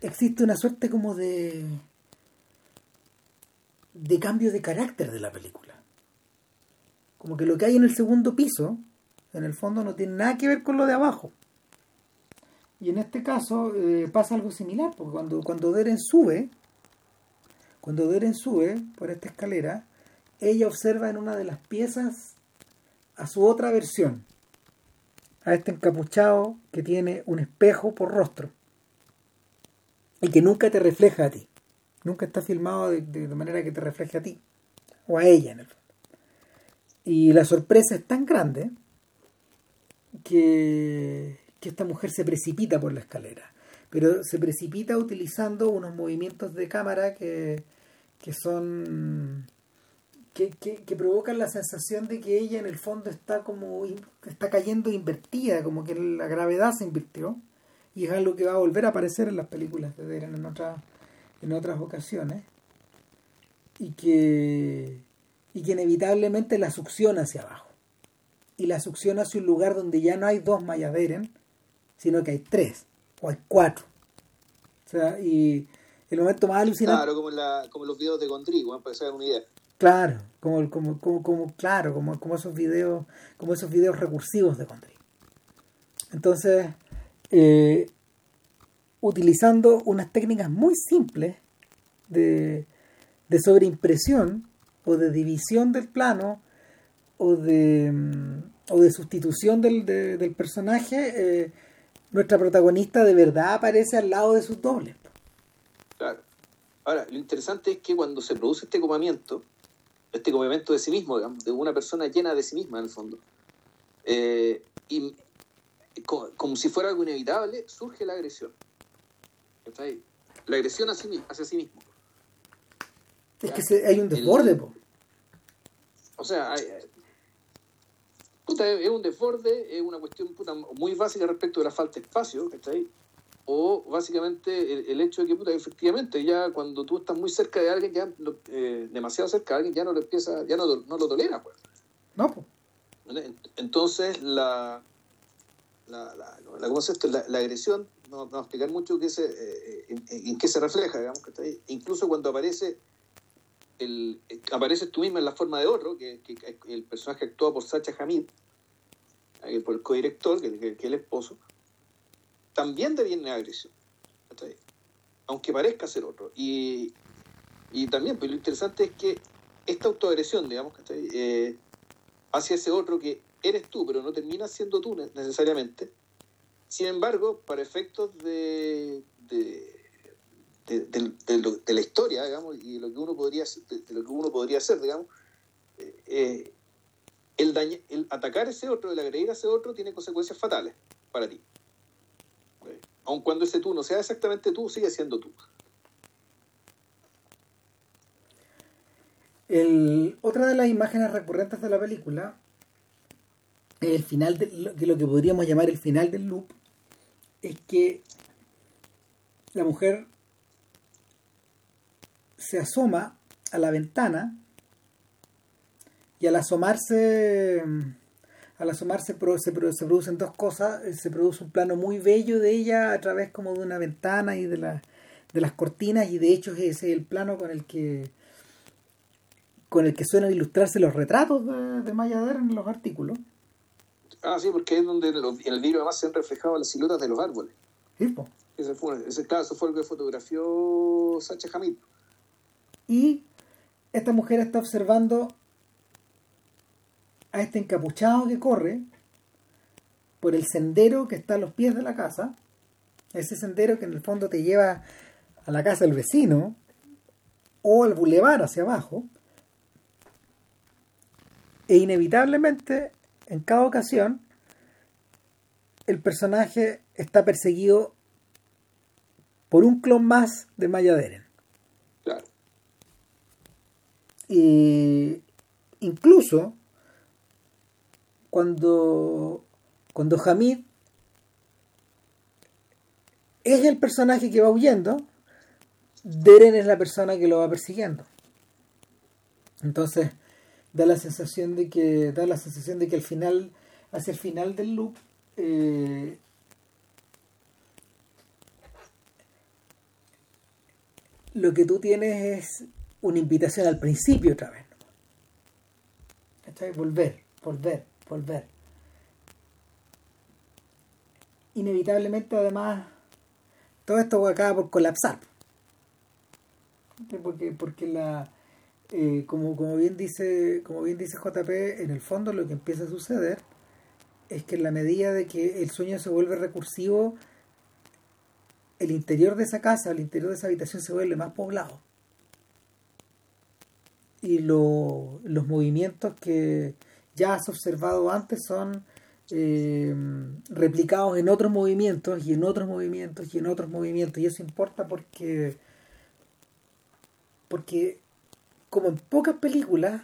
existe una suerte como de de cambio de carácter de la película. Como que lo que hay en el segundo piso, en el fondo, no tiene nada que ver con lo de abajo. Y en este caso eh, pasa algo similar, porque cuando, cuando Deren sube, cuando Deren sube por esta escalera, ella observa en una de las piezas a su otra versión, a este encapuchado que tiene un espejo por rostro y que nunca te refleja a ti. Nunca está filmado de, manera que te refleje a ti o a ella en el fondo. Y la sorpresa es tan grande que, que esta mujer se precipita por la escalera. Pero se precipita utilizando unos movimientos de cámara que, que son que, que, provocan la sensación de que ella en el fondo está como está cayendo invertida, como que la gravedad se invirtió. Y es algo que va a volver a aparecer en las películas de Deren en otras en otras ocasiones. Y que y que inevitablemente la succiona hacia abajo. Y la succiona hacia un lugar donde ya no hay dos Deren sino que hay tres o hay cuatro. O sea y el momento más alucinante claro como, la, como los videos de para que una idea Claro, como, como, como, como, claro, como, como esos videos, como esos videos recursivos de Condry. Entonces, eh, utilizando unas técnicas muy simples de, de sobreimpresión o de división del plano o de, mm, o de sustitución del, del personaje, eh, nuestra protagonista de verdad aparece al lado de sus dobles. Claro. Ahora, lo interesante es que cuando se produce este copamiento, este complemento de sí mismo, de una persona llena de sí misma en el fondo. Eh, y como, si fuera algo inevitable, surge la agresión. La agresión hacia, sí mismo. Es que hay un desborde, po. O sea, es un desborde, es una cuestión muy básica respecto de la falta de espacio, ¿cachai? O básicamente el, hecho de que puta, efectivamente ya cuando tú estás muy cerca de alguien ya eh, demasiado cerca de alguien ya no lo empieza ya no, no lo tolera pues. No entonces la la, la, la, ¿cómo esto? la, la agresión no vamos a explicar mucho qué se, eh, en, qué se refleja digamos que incluso cuando aparece el, apareces tú misma en la forma de otro que, que, el personaje actuado por Sacha Hamid eh, por el codirector que, que, que el esposo también deviene agresión. Aunque parezca ser otro. Y, y también, pues lo interesante es que esta autoagresión, digamos, eh, hacia ese otro que eres tú, pero no terminas siendo tú necesariamente. Sin embargo, para efectos de, de, de, la historia, digamos, y lo que uno podría, de, lo que uno podría hacer, digamos, eh, eh, el, el atacar a ese otro, el agredir a ese otro, tiene consecuencias fatales para ti aun cuando ese tú no sea exactamente tú, sigue siendo tú. otra de las imágenes recurrentes de la película el final de, lo que podríamos llamar el final del loop es que la mujer se asoma a la ventana y al asomarse al asomarse se, se, producen dos cosas, eh, se produce un plano muy bello de ella a través como de una ventana y de, la, de las cortinas y de hecho ese es el plano con el que con el que suelen ilustrarse los retratos de, de Mayader en los artículos. Ah, sí, porque es donde en el vidrio además se han reflejado las siluetas de los árboles. Sí, Ese fue, ese, claro, eso fue lo que fotografió Sacha Hamid. Y esta mujer está observando a este encapuchado que corre por el sendero que está a los pies de la casa, ese sendero que en el fondo te lleva a la casa del vecino o al bulevar hacia abajo, e inevitablemente en cada ocasión el personaje está perseguido por un clon más de Maya Deren. Y incluso cuando, cuando Hamid es el personaje que va huyendo, Deren es la persona que lo va persiguiendo. Entonces, da la sensación de que, da la sensación de que al final, hacia el final del loop, eh, lo que tú tienes es una invitación al principio otra vez. ¿Cachai? Volver, volver, volver. Inevitablemente, además, todo esto acaba por colapsar. Porque, porque la, eh, como, como bien dice, como bien dice JP, en el fondo lo que empieza a suceder es que en la medida de que el sueño se vuelve recursivo, el interior de esa casa, el interior de esa habitación se vuelve más poblado. Y los movimientos que ya has observado antes son eh, replicados en otros movimientos y en otros movimientos y en otros movimientos. Y eso importa porque, porque como en pocas películas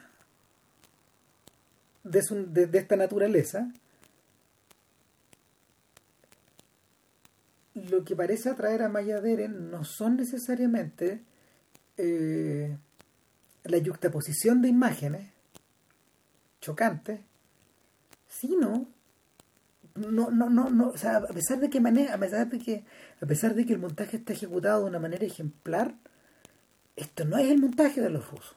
de, de esta naturaleza, lo que parece atraer a Maya Deren no son necesariamente eh, la yuxtaposición de imágenes sino no, no, no, no, o sea, a pesar de que a pesar de que, a pesar de que el montaje está ejecutado de una manera ejemplar, esto no es el montaje de los rusos.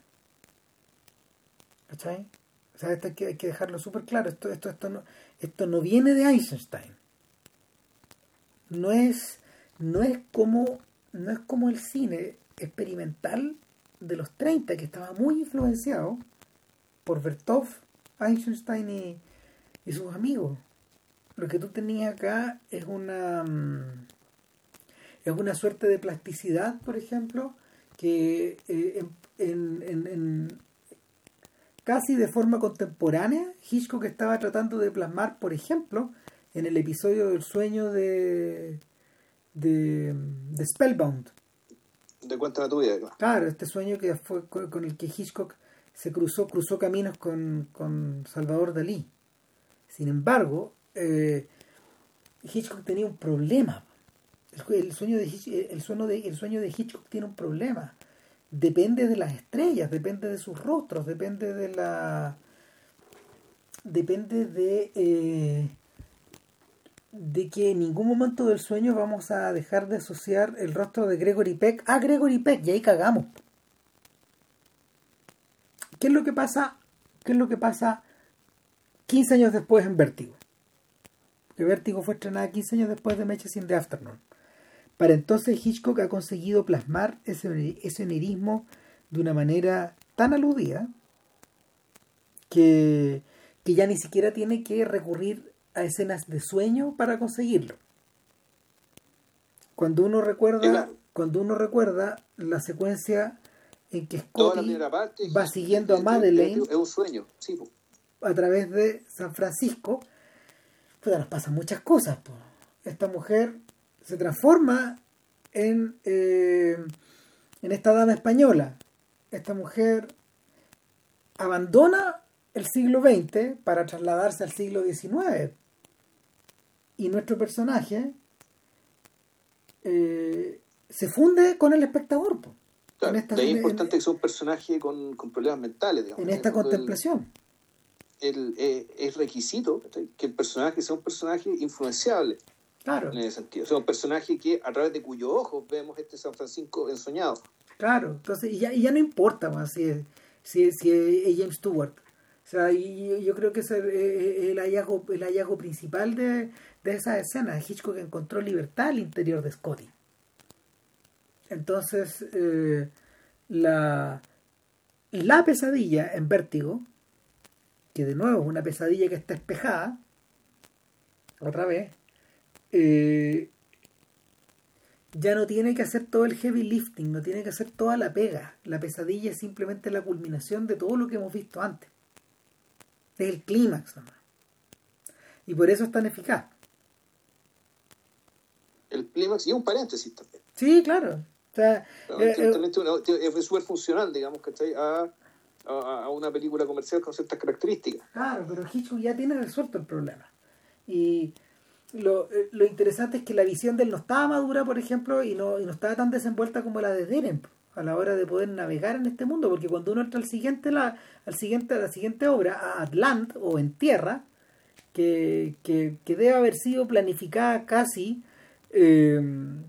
¿Cachai? O sea, esto hay que, hay que dejarlo súper claro. Esto, esto, esto, no, esto no viene de Einstein no es, no es como no es como el cine experimental de los 30 que estaba muy influenciado por Bertov, Einstein y, y sus amigos. Lo que tú tenías acá es una mm, es una suerte de plasticidad, por ejemplo, que eh, en, en, en, casi de forma contemporánea Hitchcock estaba tratando de plasmar, por ejemplo, en el episodio del sueño de, de, de Spellbound. De cuenta tu vida. Claro, este sueño que fue con, el que Hitchcock se cruzó, cruzó caminos con, con Salvador Dalí. Sin embargo, eh, Hitchcock tenía un problema. El, sueño de, el, sueño de, el sueño de Hitchcock tiene un problema. Depende de las estrellas, depende de sus rostros, depende de la. Depende de. Eh, de que en ningún momento del sueño vamos a dejar de asociar el rostro de Gregory Peck a Gregory Peck y ahí cagamos. ¿Qué es lo que pasa? ¿Qué es lo que pasa 15 años después en Vértigo? Que Vértigo fue estrenada 15 años después de Matches in the Afternoon. Para entonces Hitchcock ha conseguido plasmar ese, ese onirismo de una manera tan aludida que, que ya ni siquiera tiene que recurrir a escenas de sueño para conseguirlo. Cuando uno recuerda, cuando uno recuerda la secuencia en que Scotty va siguiendo a Madeleine es un sueño, a través de San Francisco, pues nos pasan muchas cosas. Esta mujer se transforma en, eh, en esta dama española. Esta mujer abandona el siglo XX para trasladarse al siglo XIX y nuestro personaje eh, se funde con el espectador. Es importante que sea un personaje con, problemas mentales. en esta contemplación. El, eh, es requisito que el personaje sea un personaje influenciable. Claro. En ese sentido. O sea, un personaje que a través de cuyos ojos vemos este San Francisco ensoñado. Claro, entonces, y ya, ya no importa más si si, si es James Stewart. O sea, y yo creo que es el, el, hallazgo, el hallazgo principal de, de esa escena. Hitchcock encontró libertad al interior de Scotty. Entonces, eh, la, la pesadilla en vértigo, que de nuevo es una pesadilla que está espejada, otra vez, eh, ya no tiene que hacer todo el heavy lifting, no tiene que hacer toda la pega. La pesadilla es simplemente la culminación de todo lo que hemos visto antes. Es el clímax Y por eso es tan eficaz el clímax y un paréntesis también. Sí, claro. O sea, eh, eh, es súper funcional, digamos, que A, a, a, una película comercial con ciertas características. Claro, pero Hitchcock ya tiene resuelto el problema. Y lo, eh, lo interesante es que la visión de él no estaba madura, por ejemplo, y no, y no estaba tan desenvuelta como la de Deren a la hora de poder navegar en este mundo, porque cuando uno entra al siguiente, la, al siguiente, a la siguiente obra, a Atlant o en tierra, que, que, que debe haber sido planificada casi Em,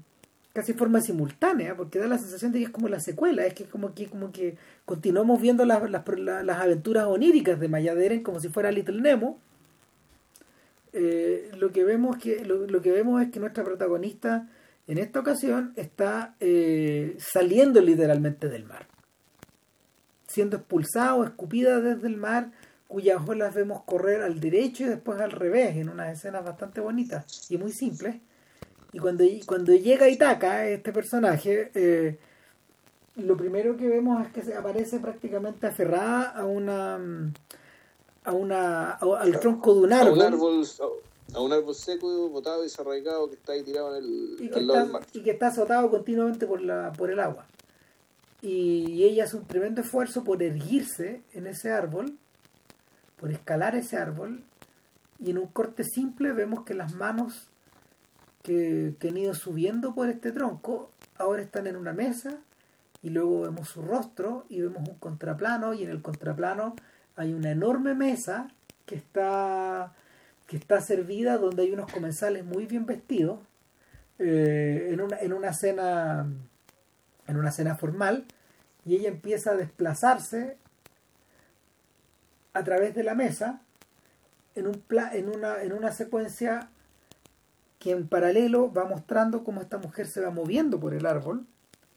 casi forma simultánea, porque da la sensación de que es como la secuela, es que como que como que continuamos viendo las, las, las aventuras oníricas de Mayaderen como si fuera Little Nemo. Eh, lo que vemos que lo, que vemos es que nuestra protagonista en esta ocasión está eh, saliendo literalmente del mar, siendo expulsada o escupida desde el mar, cuyas olas vemos correr al derecho y después al revés, en unas escenas bastante bonitas y muy simples y cuando, cuando llega Itaka, este personaje, eh, lo primero que vemos es que se aparece prácticamente aferrada a una a una al tronco de un árbol. A un árbol, seco, botado y desarraigado que está ahí tirado en el, y que, está, y que está azotado continuamente por la por el agua. Y ella hace un tremendo esfuerzo por erguirse en ese árbol, por escalar ese árbol, y en un corte simple vemos que las manos que, han ido subiendo por este tronco, ahora están en una mesa y luego vemos su rostro y vemos un contraplano y en el contraplano hay una enorme mesa que está que está servida donde hay unos comensales muy bien vestidos eh, en, una, en una cena en una cena formal y ella empieza a desplazarse a través de la mesa en, un en, una, en una secuencia que en paralelo va mostrando cómo esta mujer se va moviendo por el árbol,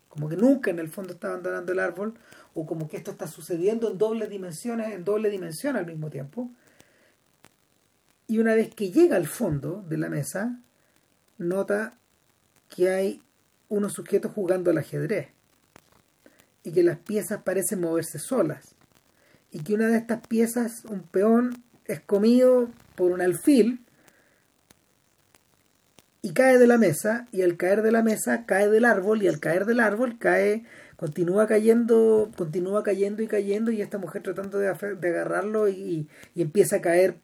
como que nunca en el fondo está abandonando el árbol, o como que esto está sucediendo en dobles dimensiones, en doble dimensión al mismo tiempo. Y una vez que llega al fondo de la mesa, nota que hay unos sujetos jugando al ajedrez y que las piezas parecen moverse solas y que una de estas piezas, un peón, es comido por un alfil y cae de la mesa y al caer de la mesa cae del árbol y al caer del árbol cae continúa cayendo continúa cayendo y cayendo y esta mujer tratando de, de agarrarlo y, y, empieza a caer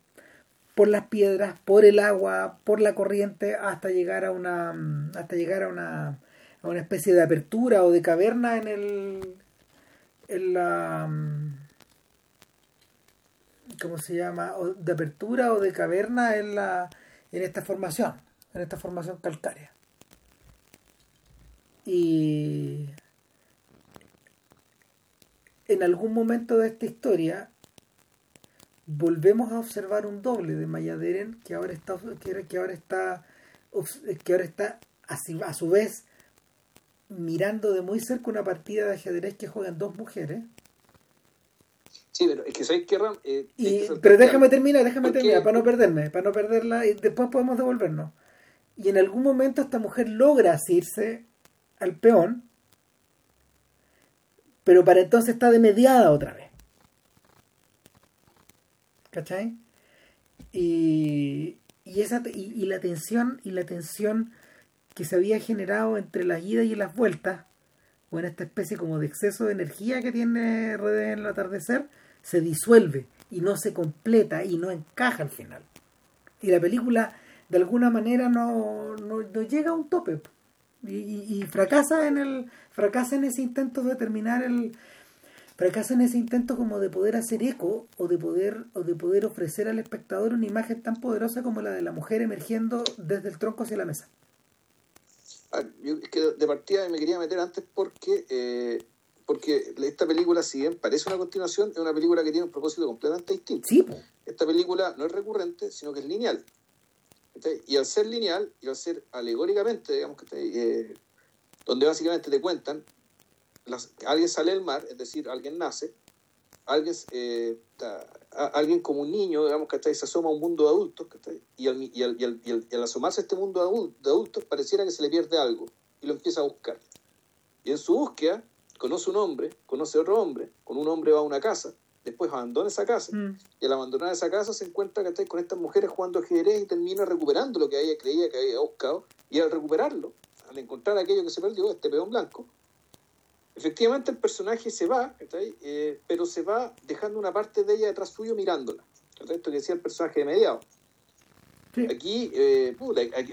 por las piedras por el agua por la corriente hasta llegar a una hasta llegar a una, a una especie de apertura o de caverna en el en la ¿cómo se llama? de apertura o de caverna en la en esta formación en esta formación calcárea. Y en algún momento de esta historia volvemos a observar un doble de Mayaderen que ahora está que ahora está que ahora está a su vez mirando de muy cerca una partida de ajedrez que juegan dos mujeres. Sí, pero es que sabéis que eh, pero déjame terminar, déjame terminar para no perderme, para no perderla y después podemos devolvernos y en algún momento esta mujer logra asirse al peón, pero para entonces está de mediada otra vez. ¿Cachai? Y, y, esa, y, la tensión y la tensión que se había generado entre las idas y las vueltas, o en esta especie como de exceso de energía que tiene Red en el atardecer, se disuelve y no se completa y no encaja al final. Y la película de alguna manera no, no, llega a un tope. Y, fracasa en el fracasa en ese intento de terminar el fracasa en ese intento como de poder hacer eco o de poder o de poder ofrecer al espectador una imagen tan poderosa como la de la mujer emergiendo desde el tronco hacia la mesa. Ah, yo es que de partida me quería meter antes porque eh, porque esta película si bien parece una continuación es una película que tiene un propósito completamente distinto. Sí, esta película no es recurrente sino que es lineal y al ser lineal, y al ser alegóricamente, digamos que eh, donde básicamente te cuentan, las, alguien sale del mar, es decir, alguien nace, alguien, eh, alguien como un niño, digamos que se asoma a un mundo de adultos, y al, y, al, y, al, y, al, asomarse a este mundo de adultos, pareciera que se le pierde algo, y lo empieza a buscar. Y en su búsqueda, conoce un hombre, conoce otro hombre, con un hombre va a una casa, después abandona esa casa mm. y al abandonar esa casa se encuentra que con estas mujeres jugando ajedrez y termina recuperando lo que ella creía que había buscado y al recuperarlo, al encontrar aquello que se perdió, este peón blanco, efectivamente el personaje se va, eh, pero se va dejando una parte de ella detrás suyo mirándola. Esto que decía el personaje de mediado. Aquí, eh,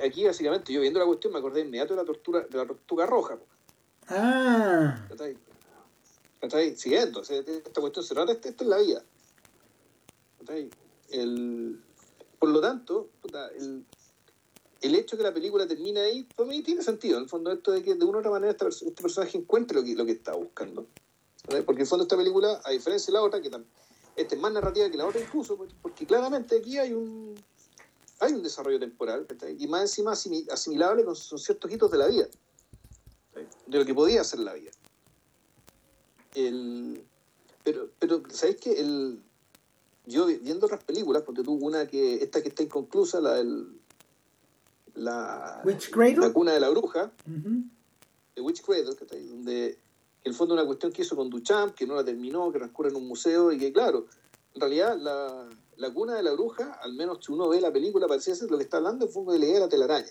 aquí, básicamente yo viendo la cuestión me acordé inmediato de la tortura de la tortuga roja. Ah. ¿Cachai? Siguiendo, esta cuestión se trata, esto es la vida. El, por lo tanto, el, el hecho de que la película termina ahí, para mí tiene sentido. En el fondo, esto de que de una u otra manera este, este personaje encuentre lo que, lo que está buscando. Porque en el fondo esta película, a diferencia de la otra, que esta es más narrativa que la otra incluso, porque claramente aquí hay un hay un desarrollo temporal y más encima asimilable con, ciertos hitos de la vida, de lo que podía ser la vida. El, pero, pero, ¿sabéis que el, yo viendo otras películas, porque tuvo una que, esta que está inconclusa, la del, la, la cuna de la bruja, de Witch Cradle, donde en el fondo una cuestión que hizo con Duchamp, que no la terminó, que transcurre en un museo y que claro, en realidad la, la cuna de la bruja, al menos si uno ve la película, parece ser lo que está hablando en fondo de leer la telaraña.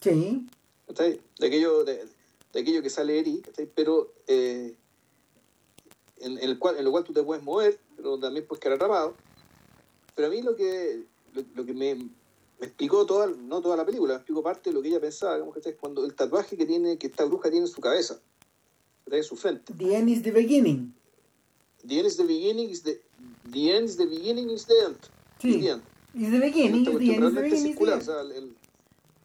Sí. De aquello, de, aquello que sale Eri, pero eh, en, el cual, en lo cual tú te puedes mover, pero también puedes quedar atrapado. Pero a mí lo que, lo, que me, explicó toda, no toda la película, me explicó parte de lo que ella pensaba, digamos, que es cuando el tatuaje que tiene, que esta bruja tiene en su cabeza, en su frente. The end is the beginning. The end is the beginning is the, the end is the beginning is the end. Sí. The end. Is the beginning, the end is the beginning. O sea, el,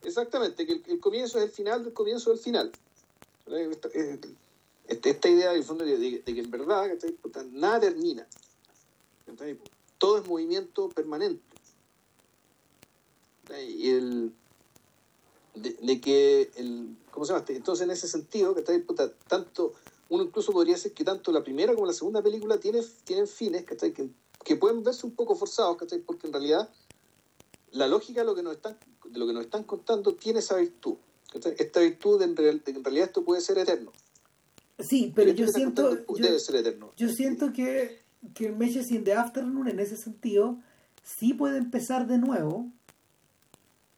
exactamente, que el, comienzo es el final del comienzo del final. Este, esta idea de, que en verdad nada termina. Todo es movimiento permanente. Y el, de, que el, ¿cómo se llama? Entonces en ese sentido, que tanto uno incluso podría decir que tanto la primera como la segunda película tiene, tienen fines que, que pueden verse un poco forzados, porque en realidad la lógica de lo que nos están, de lo que nos están contando tiene esa virtud. Esta virtud de, en realidad esto puede ser eterno. Sí, pero yo siento, yo, ser eterno. yo siento que, que Meshes in the Afternoon en ese sentido sí puede empezar de nuevo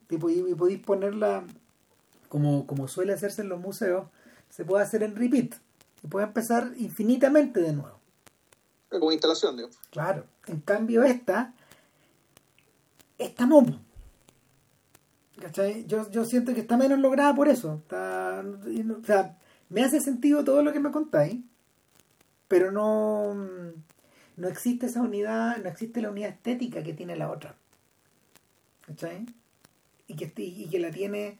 y, podéis ponerla como, como suele hacerse en los museos, se puede hacer en repeat y puede empezar infinitamente de nuevo. Como instalación, digo. Claro. En cambio, esta, esta no. ¿Cachai? Yo, yo siento que está menos lograda por eso. Está, o sea, me hace sentido todo lo que me contáis, pero no, no existe esa unidad, no existe la unidad estética que tiene la otra. ¿Cachai? Y que, la tiene,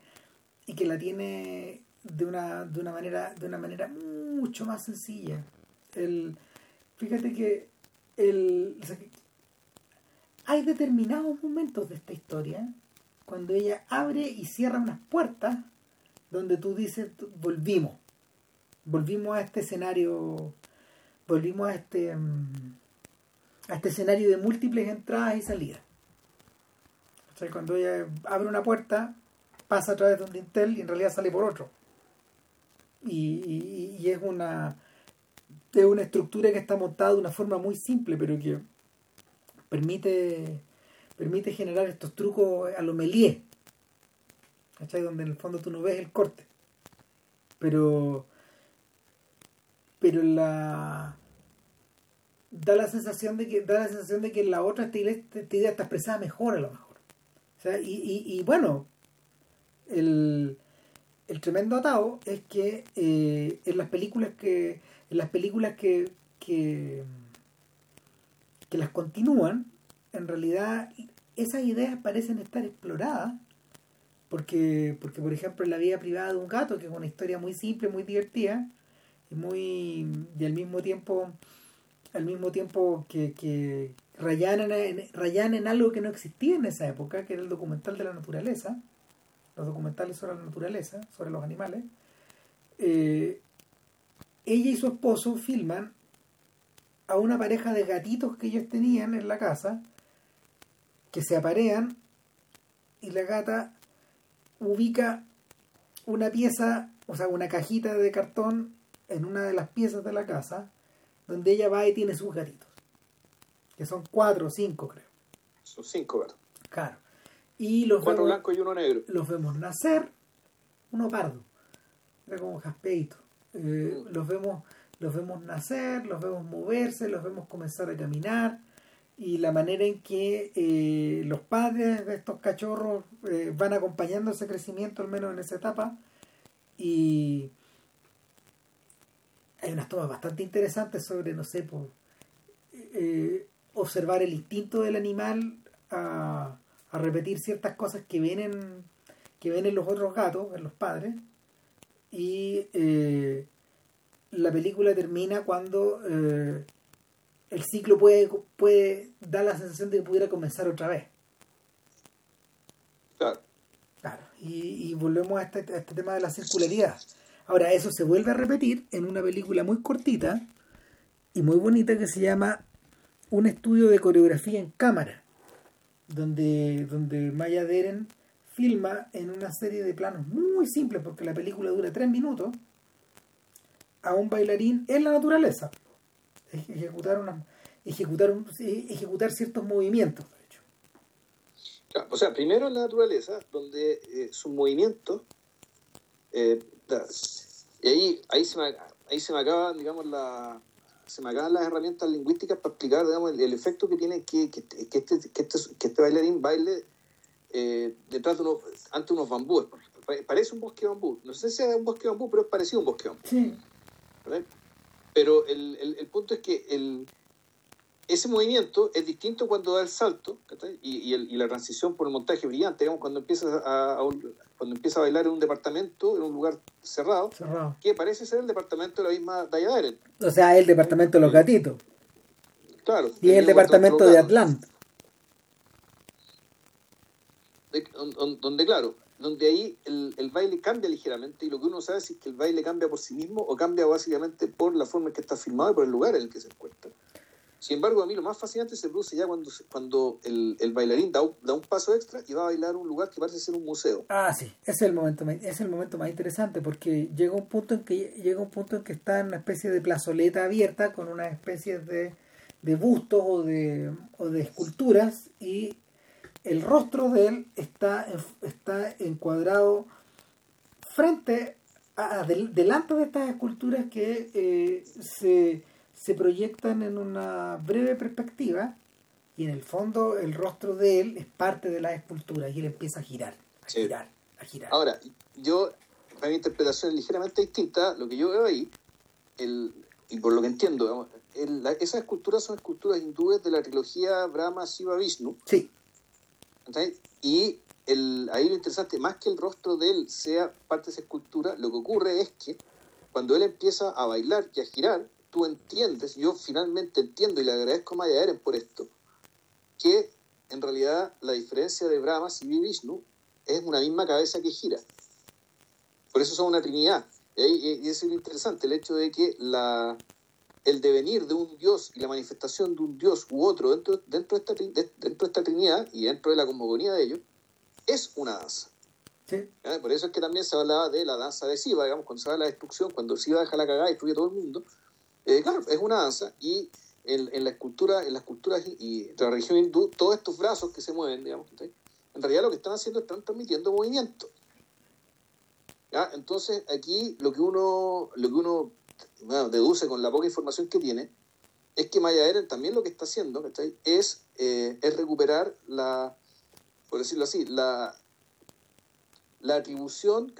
y que la tiene de una, de una manera, de una manera mucho más sencilla. El, fíjate que el, hay determinados momentos de esta historia cuando ella abre y cierra unas puertas donde tú dices volvimos volvimos a este escenario volvimos a este mm, a este escenario de múltiples entradas y salidas. O sea, cuando ella abre una puerta pasa a través de un dintel y en realidad sale por otro. Y, y, es una es una estructura que está montada de una forma muy simple pero que permite permite generar estos trucos a lo melié ¿cachai? donde en el fondo tú no ves el corte. Pero pero la da la sensación de que da la sensación de que la otra esta idea, está expresada mejor a lo mejor. O sea, y, y, bueno el, el tremendo atado es que eh, en las películas que en las películas que, que que las continúan en realidad esas ideas parecen estar exploradas porque porque por ejemplo en la vida privada de un gato que es una historia muy simple muy divertida muy y al mismo tiempo al mismo tiempo que, que en algo que no existía en esa época que era el documental de la naturaleza los documentales sobre la naturaleza sobre los animales eh, ella y su esposo filman a una pareja de gatitos que ellos tenían en la casa que se aparean y la gata ubica una pieza, o sea, una cajita de cartón en una de las piezas de la casa donde ella va y tiene sus gatitos. Que son cuatro o cinco, creo. Son cinco ¿verdad? Claro. Y los Cuatro blancos y uno negro. Los vemos nacer, uno pardo. Era como jaspeito. Eh, los vemos los vemos nacer, los vemos moverse, los vemos comenzar a caminar y la manera en que eh, los padres de estos cachorros eh, van acompañando ese crecimiento, al menos en esa etapa, y hay unas tomas bastante interesantes sobre, no sé, por, eh, observar el instinto del animal a, a, repetir ciertas cosas que ven en, que ven en los otros gatos, en los padres, y eh, la película termina cuando eh, el ciclo puede, puede dar la sensación de que pudiera comenzar otra vez. Claro. Claro, y, y volvemos a este, a este tema de la circularidad. Ahora, eso se vuelve a repetir en una película muy cortita y muy bonita que se llama Un estudio de coreografía en cámara, donde, donde Maya Deren filma en una serie de planos muy simples, porque la película dura tres minutos, a un bailarín en la naturaleza. Ejecutar, ejecutar, un- ejecutar ciertos movimientos, de hecho. O sea, primero en la naturaleza, donde eh, sus movimientos, eh, y ahí, ahí, se me, ahí se me acaban, digamos, la, se me acaban las herramientas lingüísticas para explicar, digamos, el, el efecto que tiene que, que, que este, que, este, que este bailarín baile eh, detrás de unos, ante unos bambúes. Parece un bosque de bambú. No sé si es un bosque de bambú, pero es parecido a un bosque de bambú. Sí. Pero el, el, el punto es que el, ese movimiento es distinto cuando da el salto y, y, el- y la transición por el montaje brillante, digamos, cuando empieza a, a un- cuando empieza a bailar en un departamento, en un lugar cerrado, cerrado. que parece ser el departamento de la misma Daya Deren. O sea, el departamento de los gatitos. Claro. Y el departamento de. Atlanta. de- on- on- donde claro, donde ahí el, el baile cambia ligeramente y lo que uno sabe es que el baile cambia por sí mismo o cambia básicamente por la forma en que está filmado y por el lugar en el que se encuentra. Sin embargo, a mí lo más fascinante se produce ya cuando, cuando el, el bailarín da un, da un paso extra y va a bailar un lugar que parece ser un museo. Ah, sí, es el momento, es el momento más interesante porque llega un punto en que llega un punto en que está en una especie de plazoleta abierta con una especie de, de bustos o de, o de esculturas y el rostro de él está está encuadrado frente a, a- del- delante de estas esculturas que eh, se, se proyectan en una breve perspectiva y en el fondo el rostro de él es parte de las esculturas y él empieza a girar, a Sí. girar, a girar. Ahora, yo, para mi interpretación es ligeramente distinta, lo que yo veo ahí, el, y por lo que entiendo, digamos, el- la- esas esculturas son esculturas hindúes de la trilogía Brahma Shiva Vishnu, Sí. Y el, ahí lo interesante, más que el rostro de él sea parte de esa escultura, lo que ocurre es que cuando él empieza a bailar y a girar, tú entiendes, yo finalmente entiendo y le agradezco a Maya Eren por esto, que en realidad la diferencia de Brahma y Vishnu es una misma cabeza que gira. Por eso son una trinidad. Y, es interesante, el hecho de que la, el devenir de un dios y la manifestación de un dios u otro dentro, dentro, de, esta, dentro de esta trinidad y dentro de la cosmogonía de ellos, es una danza. sí, ¿ya? Por eso es que también se hablaba de la danza de Siva, digamos, cuando se habla de la destrucción, cuando Siva deja la cagada y destruye todo el mundo. Eh, claro, es una danza y en, en la escultura, en las culturas y de la religión hindú, todos estos brazos que se mueven, digamos, ¿sí? en realidad lo que están haciendo es están transmitiendo movimiento. ¿ya? Entonces aquí lo que uno, lo que uno deduce con la poca información que tiene es que Maya Eren también lo que está haciendo ¿cachai? Es, eh, es recuperar la, por decirlo así, la, la atribución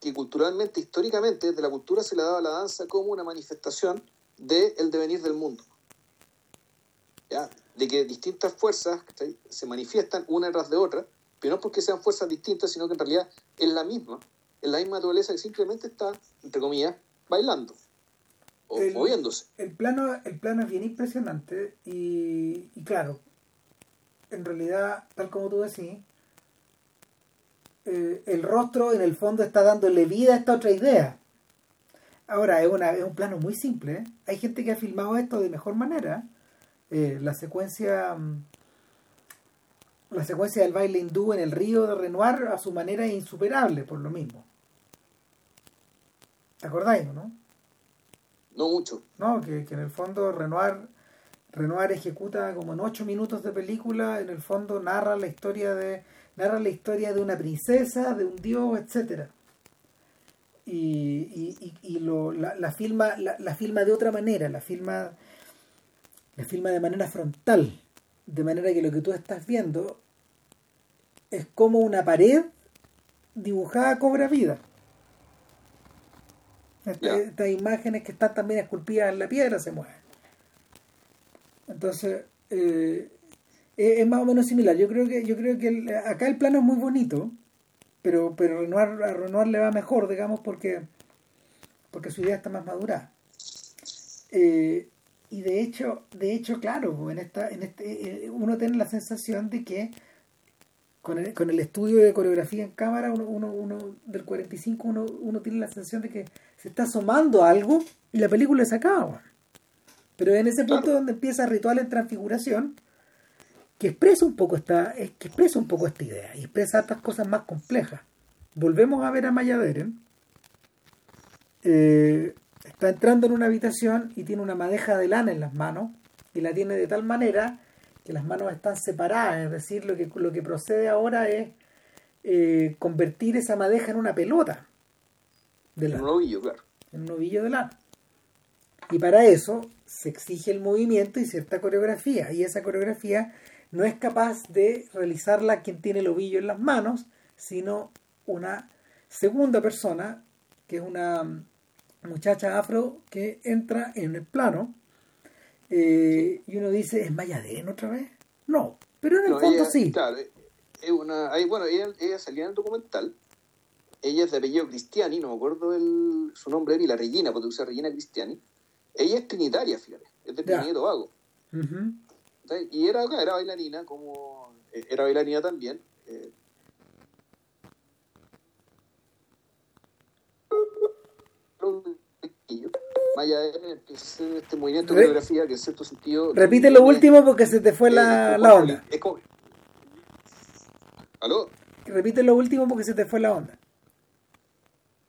que culturalmente, históricamente, desde la cultura se le daba a la danza como una manifestación del devenir del mundo. ¿Ya? De que distintas fuerzas se manifiestan una tras de otra, pero no porque sean fuerzas distintas, sino que en realidad es la misma, es la misma naturaleza que simplemente está, entre comillas, bailando o El- moviéndose. el plano, el plano es bien impresionante y, y claro, en realidad, tal como tú decís, eh, el rostro en el fondo está dándole vida a esta otra idea. Ahora, es, una, es un plano muy simple. ¿eh? Hay gente que ha filmado esto de mejor manera. Eh, la secuencia mm, la secuencia del baile hindú en el río de Renoir a su manera es insuperable por lo mismo. ¿Te acordáis, no? No mucho. No, que, que en el fondo Renoir, Renoir ejecuta como en ocho minutos de película, en el fondo narra la historia de narra la historia de una princesa, de un dios, etcétera. Y, y, y, y lo, la, la filma la, la filma de otra manera, la filma la filma de manera frontal, de manera que lo que tú estás viendo es como una pared dibujada cobra vida. Ya. Estas imágenes que están también esculpidas en la piedra se mueven. Entonces, eh, es, es más o menos similar. Yo creo que, yo creo que el- acá el plano es muy bonito, pero, pero Renoir, a Renoir le va mejor, digamos, porque, porque su idea está más madura. Eh, y de hecho, de hecho, claro, en esta, en este, eh, uno tiene la sensación de que con el, con el estudio de coreografía en cámara, uno, uno, uno del 45, uno, uno tiene la sensación de que se está asomando algo y la película se acaba. Pero en ese punto donde empieza Ritual en Transfiguración, que expresa un poco esta, que expresa un poco esta idea y expresa otras cosas más complejas. Volvemos a ver a Maya Deren. Eh, está entrando en una habitación y tiene una madeja de lana en las manos y la tiene de tal manera que las manos están separadas, es decir, lo que, lo que procede ahora es eh, convertir esa madeja en una pelota. De lana, en un ovillo, claro. En un ovillo de lana. Y para eso se exige el movimiento y cierta coreografía. Y esa coreografía no es capaz de realizarla quien tiene el ovillo en las manos, sino una segunda persona, que es una muchacha afro que entra en el plano eh, y uno dice, ¿es Mayadén otra vez? No, pero en el fondo sí. Claro, es una, bueno, ella, ella, salía en el documental, ella es de apellido Cristiani, no me acuerdo el, su nombre, y la Regina, porque usa Regina Cristiani. Ella es trinitaria, fíjate, es de Trinidad y Tobago. Y era, era bailarina, como eh, era bailarina también. Eh, Maya este movimiento de coreografía que en cierto sentido. Repite lo último porque se te fue la, la onda. ¿Aló? Repite lo último porque se te fue la onda.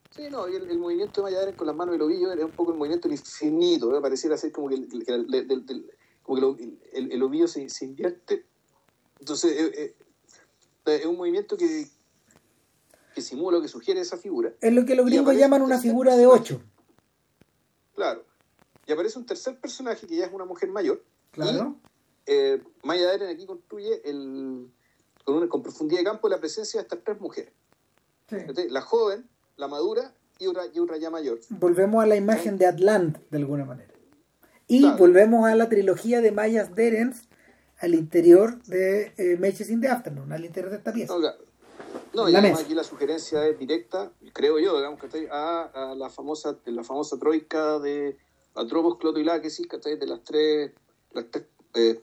Sí, no, y el, movimiento de Maya con las manos y el ovillo era un poco el movimiento infinito, ¿eh? pareciera ser como que, el, como que el, el, ovillo se, se, invierte. Entonces, eh, eh, es un movimiento que, que simula, que sugiere esa figura. Es lo que los gringos llaman una figura de ocho. Claro. Y aparece un tercer personaje que ya es una mujer mayor. Claro. Y, eh, Maya aquí construye el, con, una, con profundidad de campo la presencia de estas tres mujeres. La joven, la madura y otra, y otra ya mayor. Volvemos a la imagen de Atlant, de alguna manera. Y volvemos a la trilogía de Mayas Derens al interior de eh, Matches in the Afternoon, al interior de esta pieza. No, y además aquí la sugerencia es directa, creo yo, digamos, que a, a la famosa la famosa troika de Atropos, Cloto y Láquesis, De las tres, las tres eh,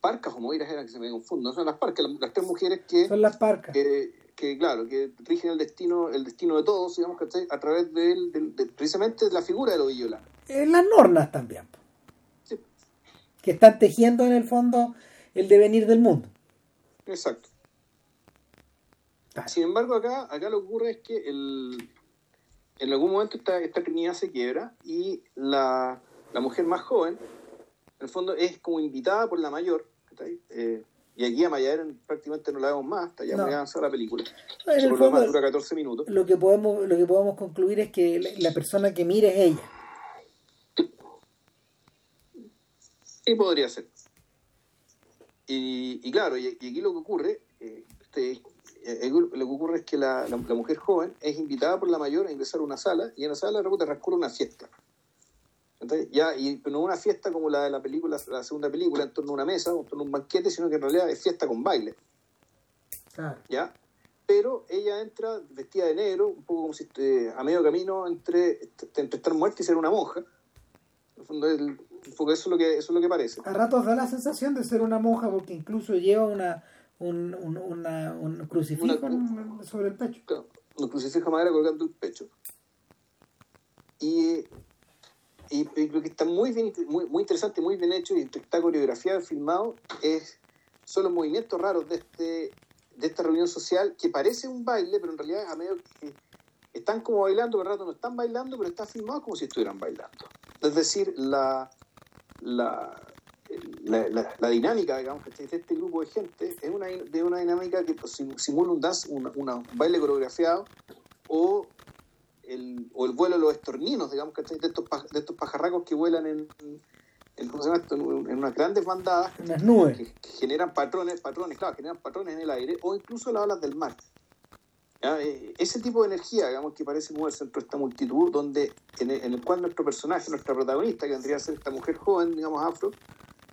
parcas o moiras eran que se me confundo, son las parcas, las, tres mujeres que... Son las parcas. Que, claro, que rigen el destino el destino de todos, digamos, que A través de, precisamente de la figura de los En las nornas también. Sí. Que están tejiendo en el fondo el devenir del mundo. Exacto. Sin embargo, acá, acá lo que ocurre es que el, en algún momento esta, esta Trinidad se quiebra y la, la, mujer más joven, en el fondo, es como invitada por la mayor. Eh, y aquí a Mayader prácticamente no la vemos más, hasta ya no. muy avanzada la película. El fondo, dura 14 minutos. Lo que, podemos, lo que podemos concluir es que la, persona que mire es ella. Sí, podría ser. Y, y claro, y, aquí lo que ocurre, eh, este, eh, eh, lo que ocurre es que la, la, mujer joven es invitada por la mayor a ingresar a una sala y en la sala de repente transcurre una fiesta. Ya, y no una fiesta como la de la película, la segunda película, en torno a una mesa, en torno a un banquete, sino que en realidad es fiesta con baile. ¿Ya? Pero ella entra vestida de negro, un poco como si eh, a medio camino entre, entre estar muerta y ser una monja. En el fondo, eso es lo que eso es lo que parece. A ratos da la sensación de ser una monja porque incluso lleva una un, un, una, un crucifijo sobre el pecho. un crucifijo madera colgando el pecho. Y, y, lo que está muy, bien, muy, muy interesante, muy bien hecho y está coreografiado, filmado, es, son los movimientos raros de, este, de esta reunión social que parece un baile, pero en realidad a medio que están como bailando, pero rato no están bailando, pero está filmado como si estuvieran bailando. Es decir, la, la, la, la, dinámica, digamos, de este grupo de gente es una, de una dinámica que pues, simula un dance, un baile coreografiado o el, o el vuelo de los estorninos, digamos, de estos, de estos pajarracos que vuelan en, en, en unas grandes bandadas en las nubes. Que, generan patrones, patrones, claro, generan patrones en el aire o incluso las olas del mar. Eh, ese tipo de energía, digamos, que parece moverse entre esta multitud, donde en el, en el, cual nuestro personaje, nuestra protagonista, que vendría a ser esta mujer joven, digamos, afro,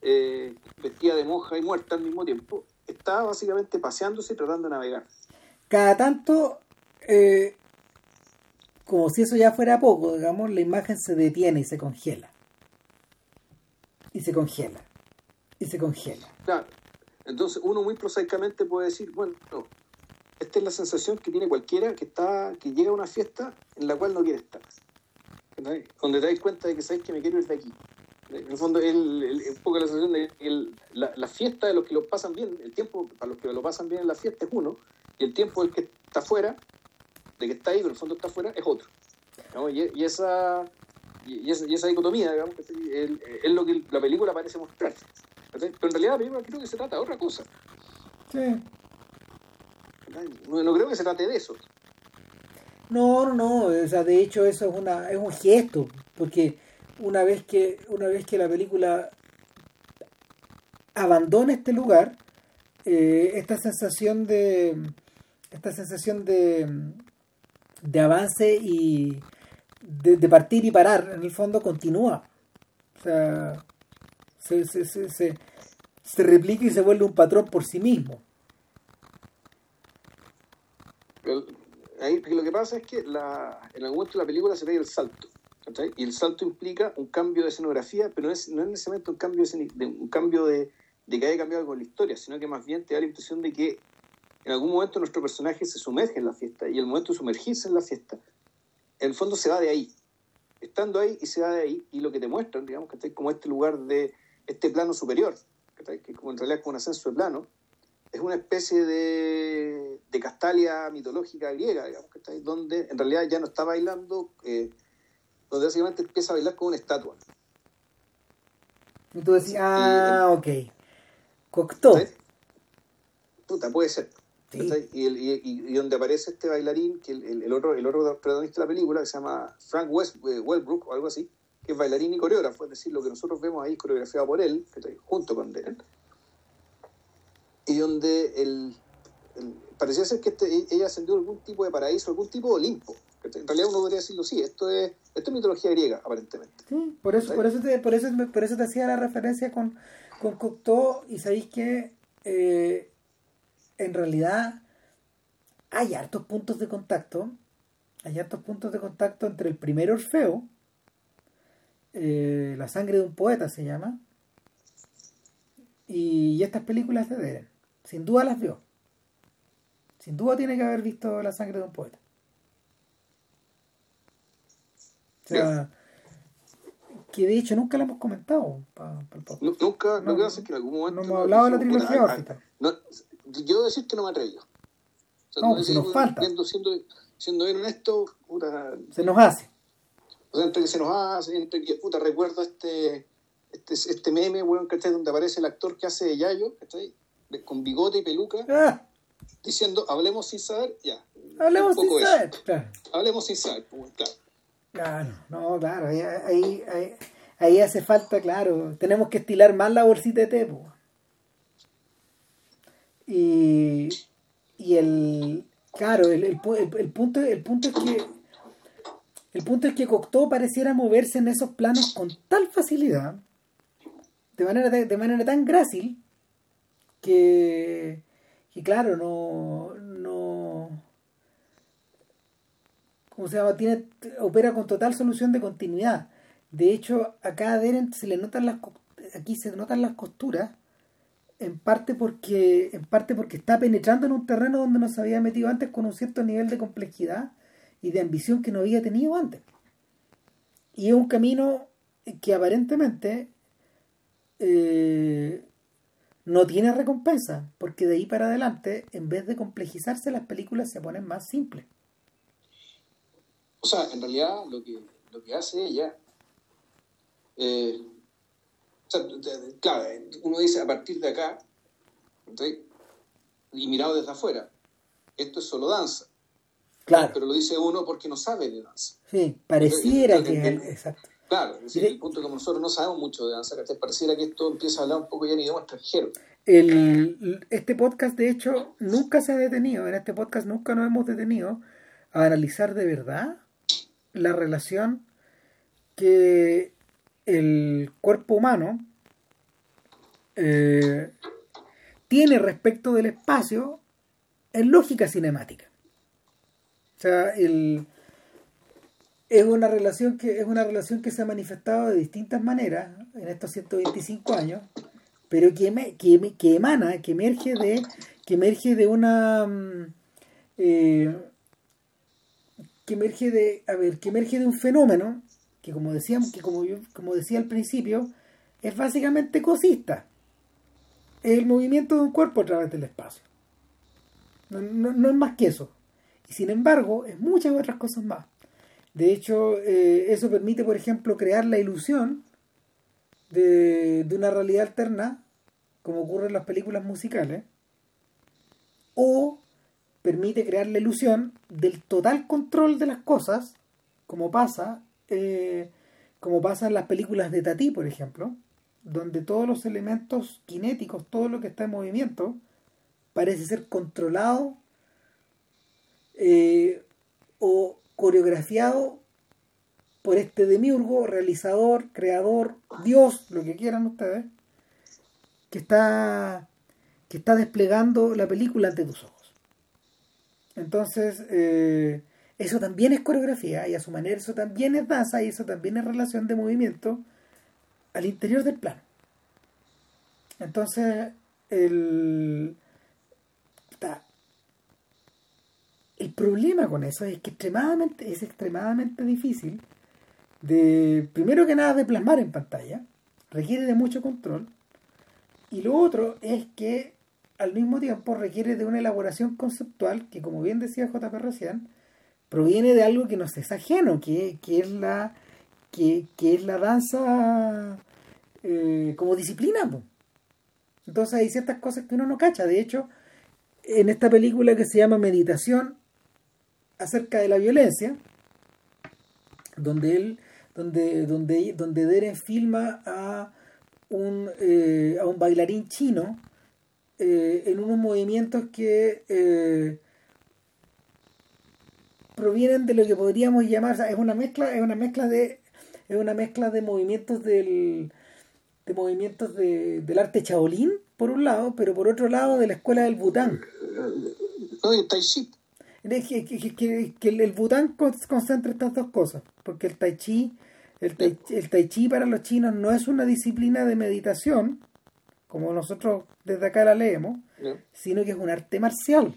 eh, vestida de monja y muerta al mismo tiempo, está básicamente paseándose y tratando de navegar. cada tanto, eh, como si eso ya fuera poco, digamos, la imagen se detiene y se congela. Y se congela. Y se congela. Claro. Entonces uno muy prosaicamente puede decir, bueno, esta es la sensación que tiene cualquiera que está que llega a una fiesta en la cual no quiere estar. Donde te das cuenta de que sabes que me quiero ir de aquí. En el fondo, es un poco la sensación de que la, fiesta de los que lo pasan bien, el tiempo para los que lo pasan bien en la fiesta es uno, y el tiempo del que está afuera, de que está ahí, pero en el fondo está afuera, es otro. Y, esa, y, esa, dicotomía, digamos, es, lo que la película parece mostrar. Pero en realidad la película creo que se trata de otra cosa. Sí. No, creo que se trate de eso. No, no, no, o sea, de hecho eso es una es un gesto, porque una vez que una vez que la película abandona este lugar, eh, esta sensación de esta sensación de, de avance y de, partir y parar, en el fondo continúa. O sea, se, se, se, se, replica y se vuelve un patrón por sí mismo. lo que pasa es que la, en algún momento la película se ve el salto. Y el salto implica un cambio de escenografía, pero no es, no es necesariamente un cambio de, un cambio de, de que haya cambiado algo en la historia, sino que más bien te da la impresión de que en algún momento nuestro personaje se sumerge en la fiesta y el momento de sumergirse en la fiesta, en el fondo se va de ahí. Estando ahí y se va de ahí, y lo que te muestran, digamos, que está como este lugar de este plano superior, que como en realidad es como un ascenso de plano, es una especie de, de castalia mitológica griega, digamos, que donde en realidad ya no está bailando, eh, donde básicamente empieza a bailar como una estatua. Y tú decías, ah, ok. Coctó. Puta, puede ser. Y, y, donde aparece este bailarín, que el, el, otro, el otro protagonista de la película, que se llama Frank West, eh, Wellbrook o algo así, que es bailarín y coreógrafo, es decir, lo que nosotros vemos ahí coreografiado por él, junto con él. Y donde el, parecía ser que este, ella ascendió algún tipo de paraíso, algún tipo de Olimpo. En realidad uno podría decirlo, sí, esto es, esto es mitología griega, aparentemente. Sí, por eso, por eso, te, por, eso, por eso te hacía la referencia con, con Cocteau y sabéis que eh, en realidad hay hartos puntos de contacto, hay hartos puntos de contacto entre el primer Orfeo, eh, La sangre de un poeta se llama, y, estas películas de Deren. Sin duda las vio. Sin duda tiene que haber visto La sangre de un poeta. O sea, que de hecho nunca la hemos comentado. nunca, no, que en algún momento. No hemos hablado de la trilogía órbica. No, yo debo decir que no me atrevo. O sea, no, si nos falta. Siendo, siendo, bien honesto, se nos hace. O sea, entre que se nos hace, entre que puta, recuerdo este, este, este meme, bueno, Donde aparece el actor que hace de Yayo, ¿cachai? con bigote y peluca, ah. diciendo, hablemos sin saber, ya. Hablemos sin saber, claro. Hablemos sin saber, pues, claro. Claro, no, claro, ahí, ahí, hace falta, claro, tenemos que estilar más la bolsita de té, pues. Y, y el, claro, el, el, el, punto, el punto es que el punto es que Cocteau pareciera moverse en esos planos con tal facilidad, de manera, de manera tan grácil, que, que claro, no, no, ¿cómo se llama? Tiene, opera con total solución de continuidad. De hecho, acá a se le notan las, aquí se notan las costuras, en parte porque, en parte porque está penetrando en un terreno donde no se había metido antes con un cierto nivel de complejidad y de ambición que no había tenido antes. Y es un camino que aparentemente eh, no tiene recompensa, porque de ahí para adelante, en vez de complejizarse, las películas se ponen más simples. O sea, en realidad lo que, lo que hace ella, eh, claro, uno dice a partir de acá, y mirado desde afuera, esto es solo danza. Claro. Pero lo dice uno porque no sabe de danza. Sí, pareciera que es exacto. Claro, es decir, el punto que nosotros no sabemos mucho de danza, que pareciera que esto empieza a hablar un poco ya en idioma extranjero. El, este podcast, de hecho, nunca se ha detenido, en este podcast nunca nos hemos detenido a analizar de verdad la relación que el cuerpo humano eh, tiene respecto del espacio en lógica cinemática. O sea, el, es una relación que es una relación que se ha manifestado de distintas maneras en estos 125 años, pero que, que, que emana, que emerge de que emerge de una mm, eh, que emerge de a ver, que emerge de un fenómeno que como decíamos que como como decía al principio es básicamente cosista. Es el movimiento de un cuerpo a través del espacio. No, es más que eso. Y sin embargo, es muchas otras cosas más. De hecho, eh, eso permite, por ejemplo, crear la ilusión de, de, una realidad alterna, como ocurre en las películas musicales, o permite crear la ilusión del total control de las cosas, como pasa, eh, como pasa en las películas de Tati, por ejemplo, donde todos los elementos cinéticos, todo lo que está en movimiento, parece ser controlado eh, o coreografiado por este demiurgo, realizador, creador, Dios, lo que quieran ustedes, que está, que está desplegando la película ante tus ojos. Entonces, eh, eso también es coreografía y a su manera eso también es danza y eso también es relación de movimiento al interior del plano. Entonces, el, el problema con eso es que extremadamente, es extremadamente difícil de, primero que nada, de plasmar en pantalla, requiere de mucho control, y lo otro es que al mismo tiempo requiere de una elaboración conceptual que, como bien decía JP recién, proviene de algo que nos es ajeno, que, que es la que, es la danza eh, como disciplina. Entonces hay ciertas cosas que uno no cacha. De hecho, en esta película que se llama Meditación acerca de la violencia, donde él, donde, donde, donde Deren filma a un, eh, a un bailarín chino eh, en unos movimientos que provienen de lo que podríamos llamar, es una mezcla, es una mezcla de, es una mezcla de movimientos del, de movimientos de, del arte chaolín, por un lado, pero por otro lado de la escuela del Bután. No, el Tai Chi. Que, que, el Bután concentra estas dos cosas, porque el Tai Chi, el tai, el tai Chi para los chinos no es una disciplina de meditación, como nosotros desde acá la leemos, sino que es un arte marcial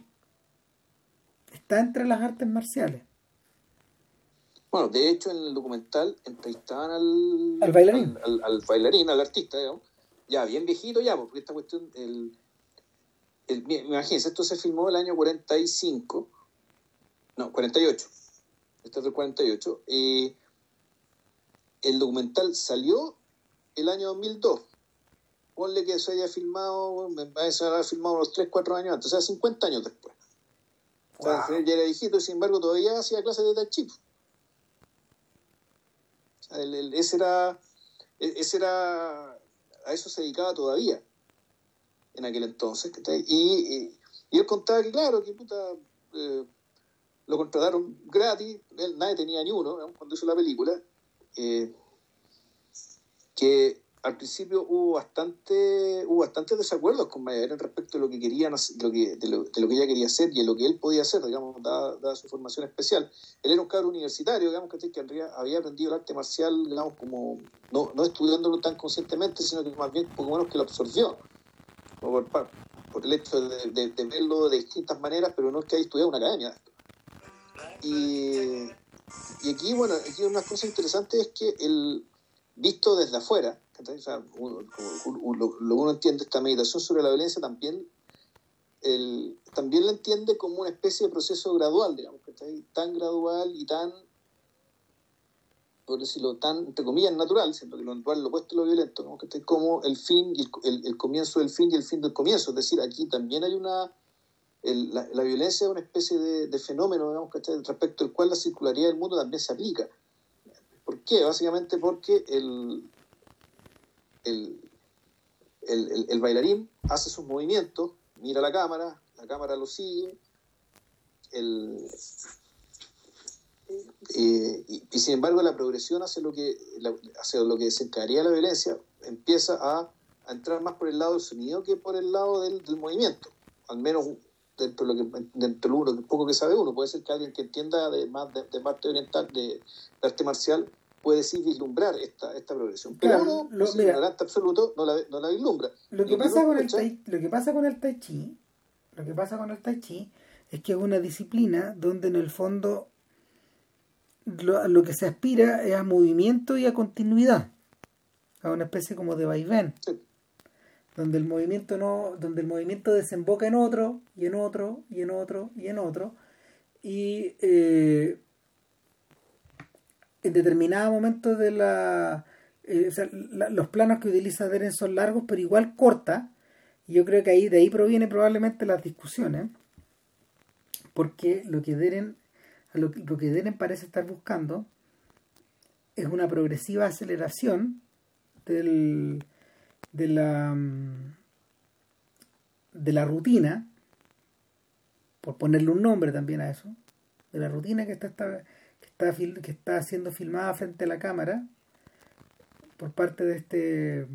está entre las artes marciales. Bueno, de hecho en el documental entrevistaban al, al bailarín, al, bailarín, al artista, digamos, ya bien viejito ya, porque esta cuestión, el, el, imagínense, esto se filmó el año 45, no, 48, este es del 48, y el documental salió el año 2002. Ponle que se haya filmado, me parece haber filmado unos 3, 4 años antes, o sea, 50 años después. O sea, ya era viejito y sin embargo todavía hacía clases de Tai Chi. ese era, e, ese era, a eso se dedicaba todavía en aquel entonces. Y, y, él contaba que, claro, que puta, eh, lo contrataron gratis, él, nadie tenía ni uno cuando hizo la película, eh, que al principio hubo bastante hubo bastantes desacuerdos con Mayer respecto de lo que querían lo que, de, lo, que ella quería hacer y de lo que él podía hacer digamos dada, su formación especial. Él era un cabro universitario digamos que, había aprendido el arte marcial digamos como no, no estudiándolo tan conscientemente sino que más bien poco menos que lo absorbió por, el hecho de, verlo de distintas maneras pero no es que haya estudiado una academia. Y, y aquí bueno aquí una cosa interesante es que el visto desde afuera lo, que uno entiende esta meditación sobre la violencia también también la entiende como una especie de proceso gradual, digamos, tan gradual y tan, por decirlo, tan, entre comillas, natural, siempre que lo natural lo opuesto a lo violento, como el fin y el, comienzo del fin y el fin del comienzo. Es decir, aquí también hay una. la, violencia es una especie de, fenómeno, digamos, respecto al cual la circularidad del mundo también se aplica. ¿Por qué? Básicamente porque el, el, bailarín hace sus movimientos, mira la cámara, la cámara lo sigue, eh, y, sin embargo la progresión hacia lo que, hacia lo que desencadenaría la violencia empieza a, entrar más por el lado del sonido que por el lado del, movimiento, al menos dentro de lo que dentro de lo poco que sabe uno. Puede ser que alguien que entienda de más de, parte oriental, de, arte marcial, puede sí vislumbrar esta, esta progresión. Pero uno, lo, absoluto, no la, no la vislumbra. Lo que, pasa con el tai, lo que pasa con el Tai Chi, lo que pasa con el Tai Chi es que es una disciplina donde en el fondo lo, lo que se aspira es a movimiento y a continuidad, a una especie como de vaivén. donde el movimiento no donde el movimiento desemboca en otro y en otro y en otro y en otro y eh, en determinados momentos de la, eh, o sea, los planos que utiliza Deren son largos pero igual corta. Y yo creo que ahí de ahí proviene probablemente las discusiones porque lo que Deren lo, que Deren parece estar buscando es una progresiva aceleración del, de la mm, de la rutina por ponerle un nombre también a eso de la rutina que está, está que está siendo filmada frente a la cámara por parte de este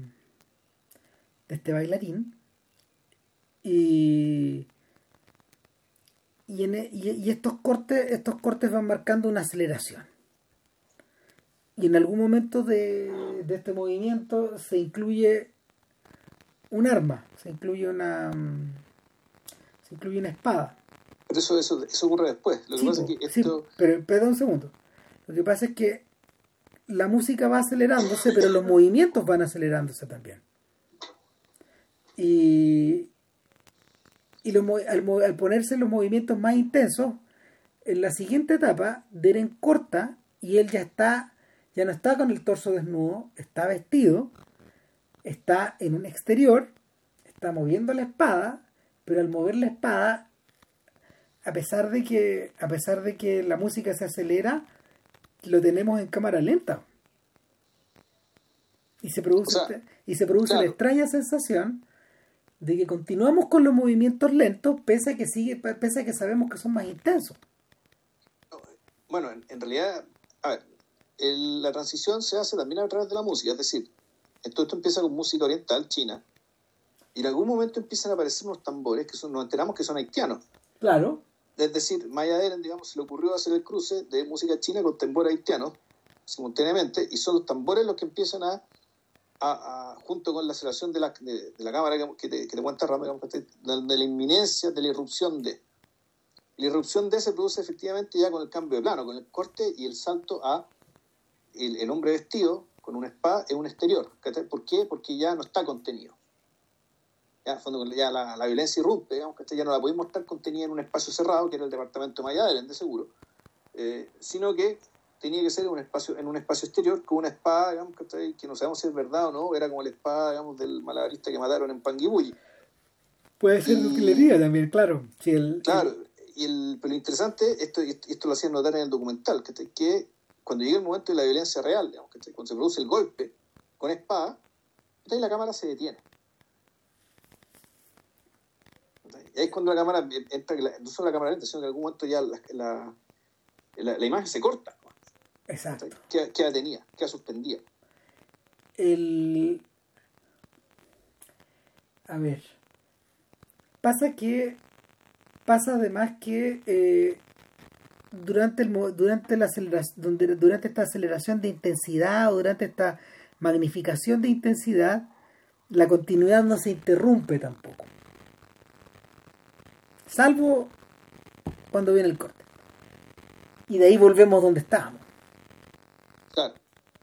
de este bailarín. Y y, en, e, y, estos cortes estos cortes van marcando una aceleración. Y en algún momento de, de este movimiento se incluye un arma se incluye una se incluye una espada pero eso, eso, eso ocurre después. Lo que pasa es que esto... pero, pero un segundo. Lo que pasa es que la música va acelerándose, pero los movimientos van acelerándose también. Y, y al, al, ponerse los movimientos más intensos, en la siguiente etapa, Deren corta y él ya está, ya no está con el torso desnudo, está vestido, está en un exterior, está moviendo la espada, pero al mover la espada a pesar de que a pesar de que la música se acelera lo tenemos en cámara lenta. Y se produce y se produce la extraña sensación de que continuamos con los movimientos lentos pese a que sigue pese a que sabemos que son más intensos. Bueno en, realidad a ver la transición se hace también a través de la música es decir esto, esto empieza con música oriental china y en algún momento empiezan a aparecer unos tambores que son, nos enteramos que son haitianos. Claro es decir, Maya Deren, digamos, se le ocurrió hacer el cruce de música china con tambores haitianos simultáneamente, y son los tambores los que empiezan a, junto con la aceleración de la, de, la cámara que, te, cuenta digamos, de, de, la inminencia de la irrupción de. La irrupción de se produce efectivamente ya con el cambio de plano, con el corte y el salto a el, el hombre vestido con una espada en un exterior. ¿Por qué? Porque ya no está contenido ya, fondo, ya la, la, violencia irrumpe, digamos, que ya no la podemos estar contenida en un espacio cerrado, que era el departamento de Mayaderen, de seguro, eh, sino que tenía que ser en un espacio, en un espacio exterior con una espada, digamos, que, que no sabemos si es verdad o no, era como la espada, digamos, del malabarista que mataron en Panguipulli. Puede ser y, utilería también, claro. Si el, claro, y el, pero lo interesante, esto, esto lo hacían notar en el documental, que, que cuando llega el momento de la violencia real, digamos, que cuando se produce el golpe con espada, la cámara se detiene Y ahí es cuando la cámara entra, no solo la cámara lenta, sino que en algún momento ya la, la, imagen se corta. Exacto. Queda, queda tenía, queda suspendida. El... A ver. Pasa que. Pasa además que. Eh, durante, el, durante, la aceleración, durante esta aceleración de intensidad o durante esta magnificación de intensidad, la continuidad no se interrumpe tampoco salvo cuando viene el corte. Y de ahí volvemos donde estábamos. Claro.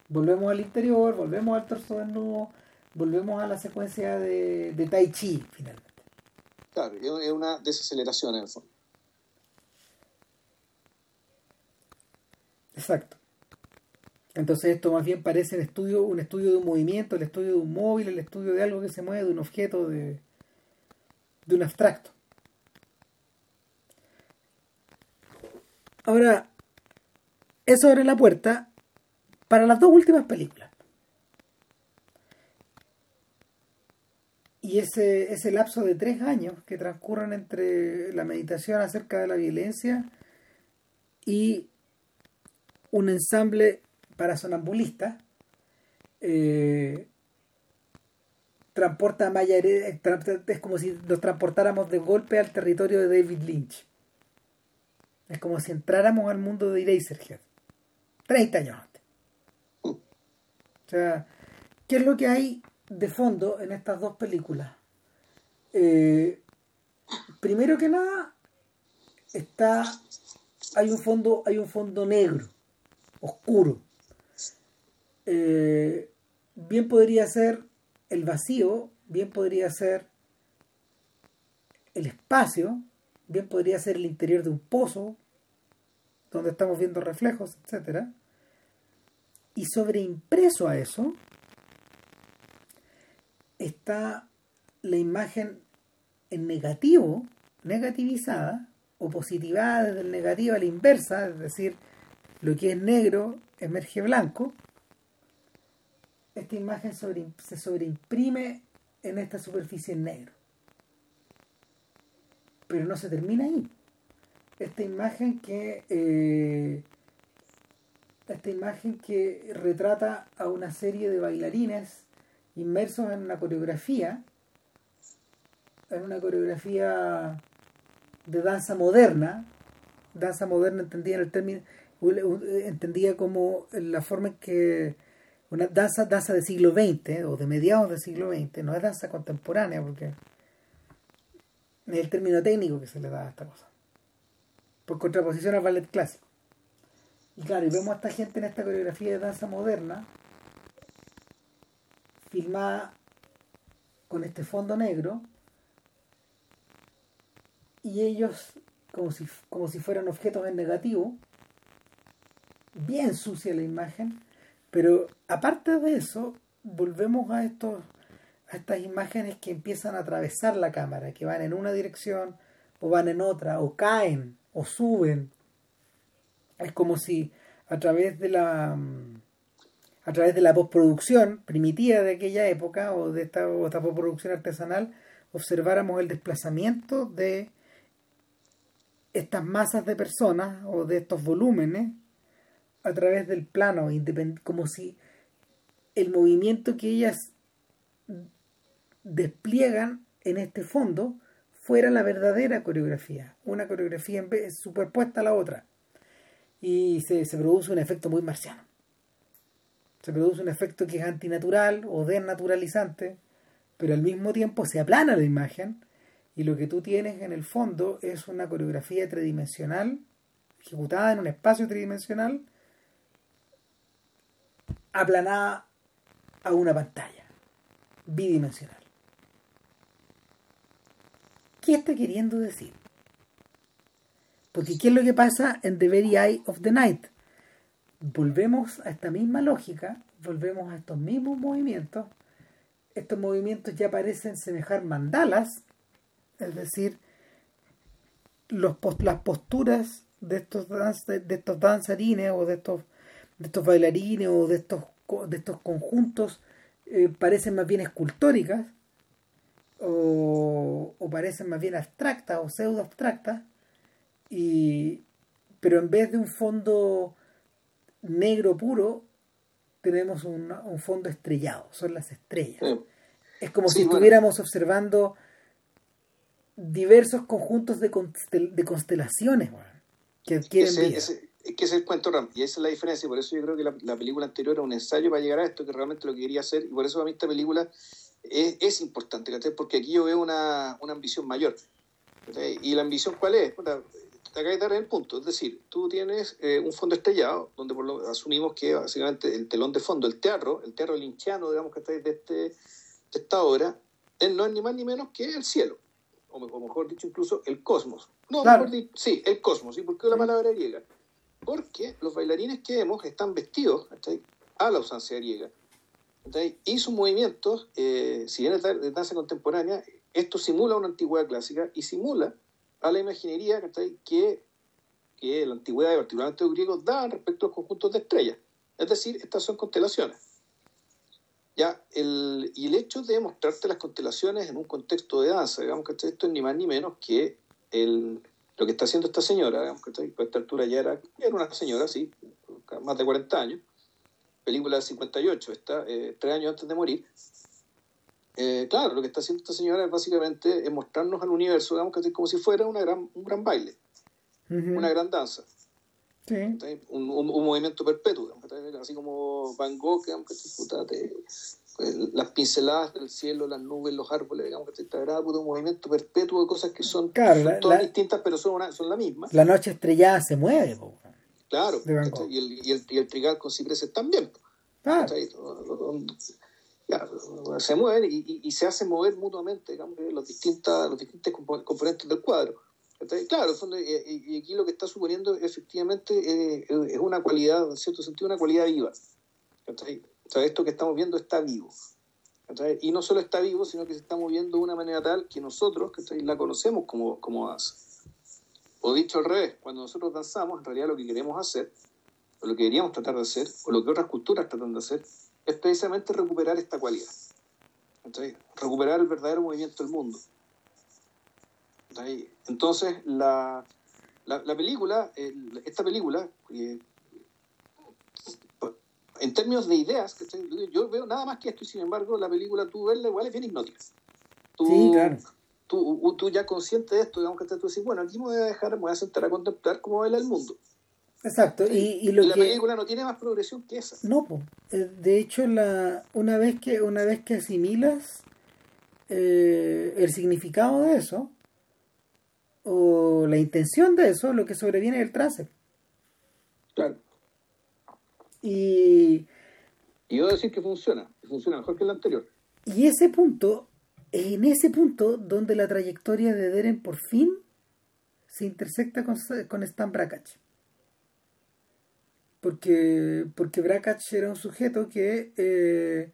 Volvemos al interior, volvemos al torso desnudo, volvemos a la secuencia de, de Tai Chi, finalmente. Claro, es una desaceleración en el fondo. Exacto. Entonces esto más bien parece un estudio, un estudio de un movimiento, el estudio de un móvil, el estudio de algo que se mueve, de un objeto, de, de un abstracto. Ahora, eso abre la puerta para las dos últimas películas. Y ese, ese lapso de tres años que transcurren entre la meditación acerca de la violencia y un ensamble para sonambulistas, eh, transporta a Maya es como si nos transportáramos de golpe al territorio de David Lynch. Es como si entráramos al mundo de Eraserhead. 30 años antes. O sea, ¿qué es lo que hay de fondo en estas dos películas? Eh, primero que nada, está. Hay un fondo, hay un fondo negro, oscuro. Eh, bien podría ser el vacío, bien podría ser el espacio, bien podría ser el interior de un pozo, donde estamos viendo reflejos, etc. Y sobreimpreso a eso está la imagen en negativo, negativizada, o positivada desde el negativo a la inversa, es decir, lo que es negro emerge blanco, esta imagen se sobreimprime en esta superficie en negro. Pero no se termina ahí. Esta imagen que eh, esta imagen que retrata a una serie de bailarines inmersos en una coreografía, en una coreografía de danza moderna, danza moderna entendida en el término, entendía como la forma en que una danza, danza del siglo XX o de mediados del siglo XX, no es danza contemporánea porque es el término técnico que se le da a esta cosa. Por contraposición al ballet clásico. Y claro, y vemos a esta gente en esta coreografía de danza moderna, filmada con este fondo negro, y ellos como si, como si fueran objetos en negativo, bien sucia la imagen, pero aparte de eso, volvemos a estos a estas imágenes que empiezan a atravesar la cámara, que van en una dirección o van en otra, o caen, o suben. Es como si a través de la a través de la postproducción primitiva de aquella época o de esta, o esta postproducción artesanal observáramos el desplazamiento de estas masas de personas o de estos volúmenes a través del plano, como si el movimiento que ellas despliegan en este fondo fuera la verdadera coreografía, una coreografía superpuesta a la otra. Y se, se produce un efecto muy marciano. Se produce un efecto que es antinatural o desnaturalizante, pero al mismo tiempo se aplana la imagen y lo que tú tienes en el fondo es una coreografía tridimensional ejecutada en un espacio tridimensional aplanada a una pantalla bidimensional. ¿Qué está queriendo decir? Porque ¿qué es lo que pasa en The Very Eye of the Night? Volvemos a esta misma lógica, volvemos a estos mismos movimientos. Estos movimientos ya parecen semejar mandalas, es decir, los, las posturas de estos, de estos danzarines o de estos de estos bailarines o de estos, de estos conjuntos eh, parecen más bien escultóricas o, parecen más bien abstractas o pseudo abstractas y pero en vez de un fondo negro puro tenemos un, fondo estrellado son las estrellas es como si estuviéramos observando diversos conjuntos de, de constelaciones que adquieren vida que es el cuento RAM. Y esa es la diferencia. Y por eso yo creo que la, película anterior era un ensayo para llegar a esto, que realmente lo que quería hacer. Y por eso a mí esta película es, es importante, Porque aquí yo veo una, una ambición mayor. ¿Y la ambición cuál es? te acabas de dar el punto. Es decir, tú tienes eh, un fondo estrellado, donde por lo, asumimos que básicamente el telón de fondo, el teatro, el teatro linchiano, digamos, que está de, este, de esta obra, no es ni más ni menos que el cielo. O, mejor dicho, incluso el cosmos. No, mejor dicho, sí, el cosmos. ¿Y por qué la palabra griega? porque los bailarines que vemos están vestidos a la usancia griega. Y sus movimientos, eh, si bien es danza contemporánea, esto simula una antigüedad clásica y simula a la imaginería que, que la antigüedad, particularmente los griegos, daban respecto a los conjuntos de estrellas. Es decir, estas son constelaciones. Ya, el, y el hecho de mostrarte las constelaciones en un contexto de danza, digamos que esto es ni más ni menos que el, lo que está haciendo esta señora, digamos que a esta altura ya era, era una señora, sí, más de 40 años, película del 58, está, eh, tres años antes de morir, eh, claro, lo que está haciendo esta señora es básicamente es mostrarnos al universo, digamos que como si fuera una gran, un gran baile, una gran danza. Sí. Un, un, un, movimiento perpetuo, así como Van Gogh, digamos, que pues, las pinceladas del cielo, las nubes, los árboles, digamos que está un movimiento perpetuo de cosas que son, claro, todas distintas, pero son, una, son la misma. La noche estrellada se mueve, po. Claro, y el, y, el, y el trigal con cipreses también. Claro. Ya, se mueven y, y, se hacen mover mutuamente digamos, los, distintas, los distintos componentes del cuadro. Claro, y, aquí lo que está suponiendo efectivamente eh, es una cualidad, en cierto sentido, una cualidad viva. O sea, esto que estamos viendo está vivo. Y no solo está vivo, sino que se está moviendo de una manera tal que nosotros la conocemos como, como. O dicho al revés, cuando nosotros danzamos, en realidad lo que queremos hacer, o lo que queríamos tratar de hacer, o lo que otras culturas tratan de hacer, es precisamente recuperar esta cualidad. Recuperar el verdadero movimiento del mundo. Entonces, la, la, película, esta película, eh, en términos de ideas, yo veo nada más que esto y sin embargo la película tú verla igual es bien hipnótica. Sí, claro. Tú, tú, ya consciente de esto, digamos que tú dices, bueno, aquí me voy a dejar, me voy a sentar a contemplar cómo baila el mundo. Exacto. Y, lo la película no tiene más progresión que esa. No, pues. de hecho, la, una, vez que, una vez que asimilas eh, el significado de eso, o la intención de eso, lo que sobreviene es el trance. Claro. Y. Y yo decir que funciona, funciona mejor que el anterior. Y ese punto, en ese punto donde la trayectoria de Deren por fin se intersecta con, con Stan Brakhage. Porque, porque era un sujeto que eh,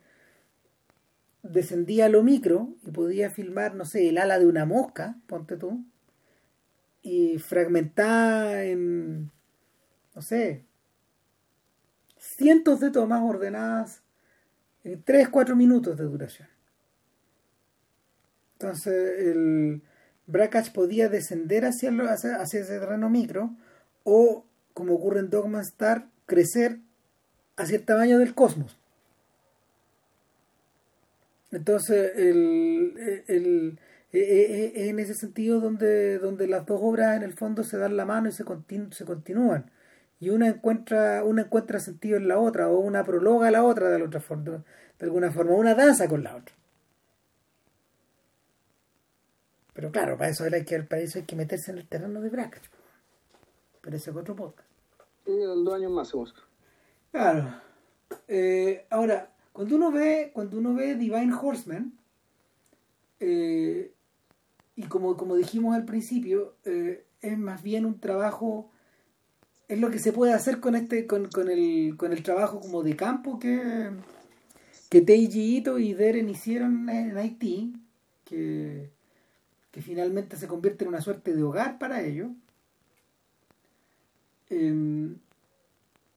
descendía a lo micro y podía filmar, no sé, el ala de una mosca, ponte tú, y fragmentar en, no sé, cientos de tomas ordenadas en 3, 4 minutos de duración. Entonces el Brakhage podía descender hacia, hacia, ese terreno micro o, como ocurre en Dogma Star, crecer hacia el tamaño del cosmos. Entonces, el, el, e, e, e, es en ese sentido donde, las dos obras en el fondo se dan la mano y se continúan y una encuentra, una encuentra sentido en la otra, o una prologa a la otra de la otra forma, de alguna forma, una danza con la otra. Pero claro, para eso hay que, para eso hay que meterse en el terreno de Brackage. Pero ese es otro podcast. Sí, dos años más Claro. Eh, ahora, cuando uno ve, cuando uno ve Divine Horseman, eh, y como, como dijimos al principio, eh, es más bien un trabajo es lo que se puede hacer con este con, con, el, con el trabajo como de campo que que Teiji Ito y Deren hicieron en Haití que, que finalmente se convierte en una suerte de hogar para ellos. Em,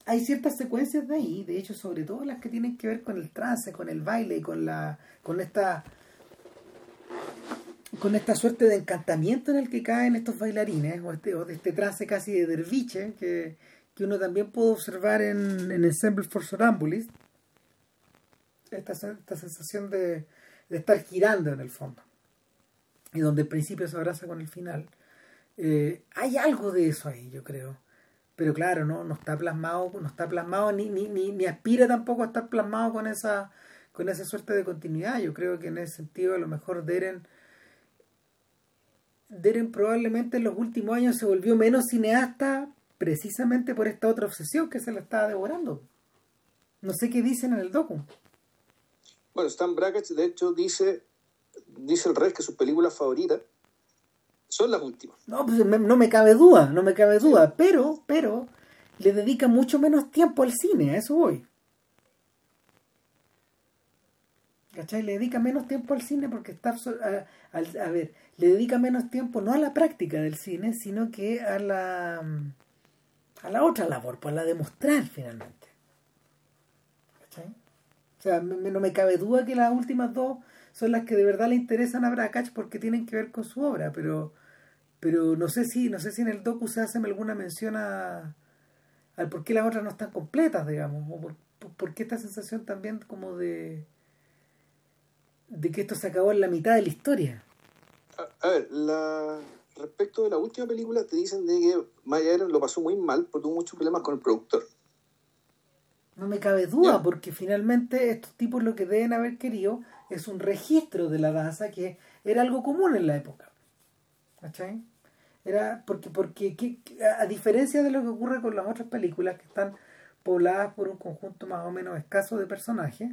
hay ciertas secuencias de ahí de hecho sobre todo las que tienen que ver con el trance con el baile con la con esta con esta suerte de encantamiento en el que caen estos bailarines, o, este, de este trance casi de derviche, que, que uno también puede observar en, en Ensemble for Sonambulist, esta, esta sensación de, de, estar girando en el fondo, y donde el principio se abraza con el final. Eh, hay algo de eso ahí, yo creo. Pero claro, no, no está plasmado, no está plasmado ni, ni, ni, ni aspira tampoco a estar plasmado con esa, con esa suerte de continuidad. Yo creo que en ese sentido a lo mejor Deren Deren probablemente en los últimos años se volvió menos cineasta precisamente por esta otra obsesión que se la estaba devorando. No sé qué dicen en el docu. Bueno, Stan Brackett de hecho dice, dice el rey que sus películas favoritas son las últimas. No, pues no me cabe duda, no me cabe duda, pero, pero le dedica mucho menos tiempo al cine, a eso voy. ¿Cachai? Le dedica menos tiempo al cine porque está... A, a, ver, le dedica menos tiempo no a la práctica del cine, sino que a la... a la otra labor, pues a la de mostrar finalmente. ¿Cachai? O sea, no me cabe duda que las últimas dos son las que de verdad le interesan a Bracach porque tienen que ver con su obra, pero pero no sé si no sé si en el docu se hace alguna mención a al por qué las otras no están completas, digamos, o por, por qué esta sensación también como de de que esto se acabó en la mitad de la historia. A, a ver, la, respecto de la última película, te dicen de que Maya Eren lo pasó muy mal porque tuvo muchos problemas con el productor. No me cabe duda, Ya. porque finalmente estos tipos lo que deben haber querido es un registro de la danza que era algo común en la época. ¿Cachai? Era porque, porque que- que- a diferencia de lo que ocurre con las otras películas que están pobladas por un conjunto más o menos escaso de personajes,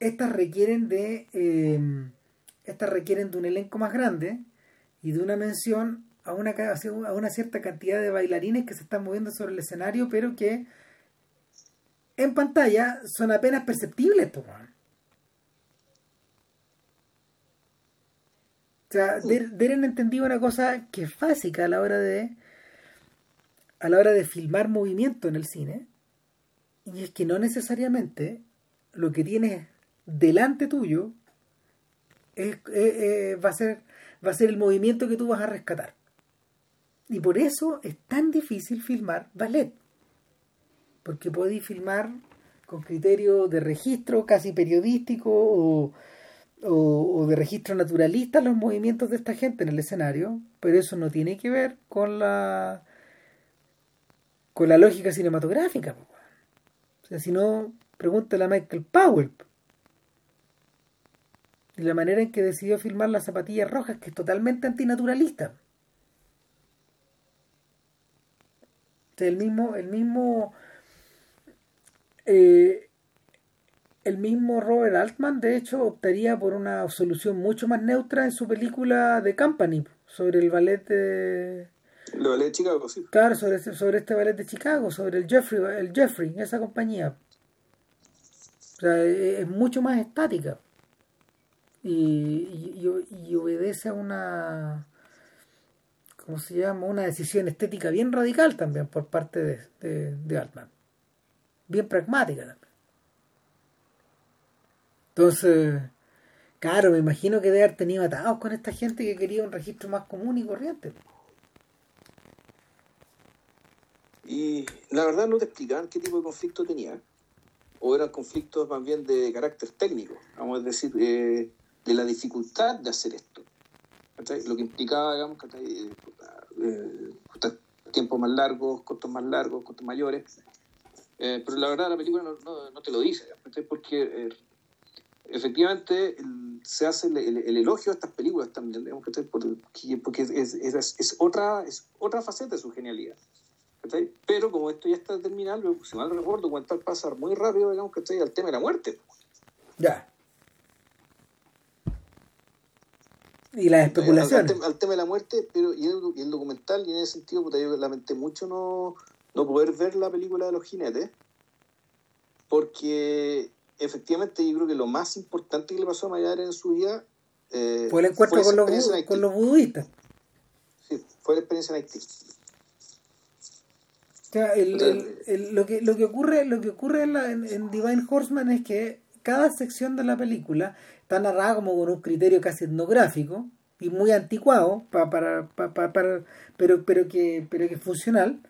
estas requieren de eh, estas requieren de un elenco más grande y de una mención a una, a una cierta cantidad de bailarines que se están moviendo sobre el escenario, pero que en pantalla son apenas perceptibles weón. O sea, de- deben entendido una cosa que es básica a la hora de a la hora de filmar movimiento en el cine y es que no necesariamente lo que tienes delante tuyo es- va a ser va a ser el movimiento que tú vas a rescatar. Y por eso es tan difícil filmar ballet porque podéis filmar con criterio de registro casi periodístico o, o- de registro naturalista los movimientos de esta gente en el escenario, pero eso no tiene que ver con la con la lógica cinematográfica. O sea, si no, pregúntale a Michael Powell. po. Y la manera en que decidió filmar las zapatillas rojas, que es totalmente antinaturalista. El mismo, el mismo eh, el mismo Robert Altman, de hecho, optaría por una solución mucho más neutra en su película The Company sobre el ballet de. Lo vale de Chicago, sí. Claro, sobre, este- sobre este ballet de Chicago, sobre el Jeffrey, el Jeffrey, esa compañía. O sea, es, es mucho más estática. Y, y- y- y obedece a una. ¿Cómo se llama? Una decisión estética bien radical también por parte de, de, de Altman. Bien pragmática también. Entonces, claro, me imagino que debe haber tenido atados con esta gente que quería un registro más común y corriente. Y la verdad no te explicaban qué tipo de conflicto tenía. O eran conflictos más bien de carácter técnico, vamos a decir, eh, de la dificultad de hacer esto. Lo que implicaba, digamos, ¿cachai? Eh, eh, tiempos más largos, costos más largos, costos mayores. Eh, pero la verdad la película no te lo dice, ¿cachai? porque eh, efectivamente el- se hace el, el- el elogio a estas películas también, digamos, porque, porque es, es- otra, es otra faceta de su genialidad. ¿cachai? Pero como esto ya está terminado, si mal no recuerdo, comentar pasar muy rápido, digamos, ¿cachai? al tema de la muerte. Ya. Y las Al, al especulaciones. tema- al tema de la muerte, pero y el, y el documental, y en ese sentido, puta, yo lamenté mucho no, no poder ver la película de los jinetes, porque efectivamente yo creo que lo más importante que le pasó a Mayar en su vida eh, Fue el encuentro con los, en con los budistas. Sí, fue la experiencia en Haití. O sea, el- el- el- lo, que, lo que ocurre, lo que ocurre en, la- en- en Divine Horseman es que cada sección de la película está narrada como con un criterio casi etnográfico y muy anticuado, pa- para, pa- pa- para, pero, pero, que, pero que es funcional.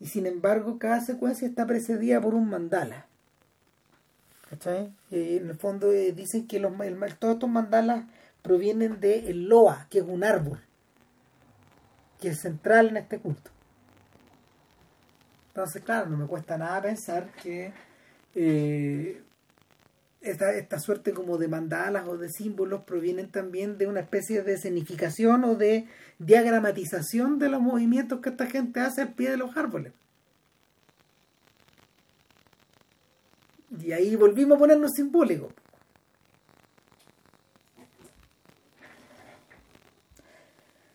Y sin embargo, cada secuencia está precedida por un mandala. Y en el fondo eh, dicen que los, todos estos mandalas provienen de el loa, que es un árbol, que es central en este culto. Entonces, claro, no me cuesta nada pensar que eh, esta, esta suerte como de mandalas o de símbolos provienen también de una especie de escenificación o de diagramatización de los movimientos que esta gente hace al pie de los árboles. Y ahí volvimos a ponernos simbólicos.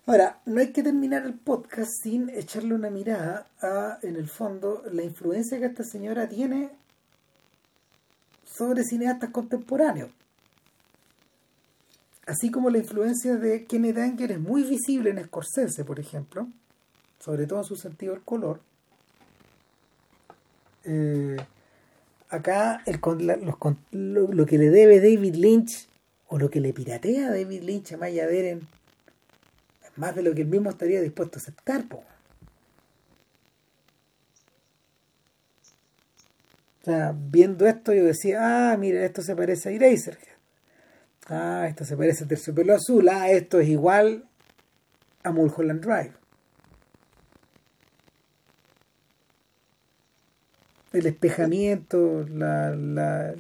Ahora, no hay que terminar el podcast sin echarle una mirada a, en el fondo, la influencia que esta señora tiene sobre cineastas contemporáneos. Así como la influencia de Kenneth Anger es muy visible en Scorsese, por ejemplo, sobre todo en su sentido del color. Eh, acá los lo, que le debe David Lynch, o lo que le piratea David Lynch a Maya Deren, es más de lo que él mismo estaría dispuesto a aceptar. po. O sea, viendo esto yo decía, ah, mira, esto se parece a Eraserhead. Ah, esto se parece a Terciopelo Azul. Ah, esto es igual a Mulholland Drive. El espejamiento, la, la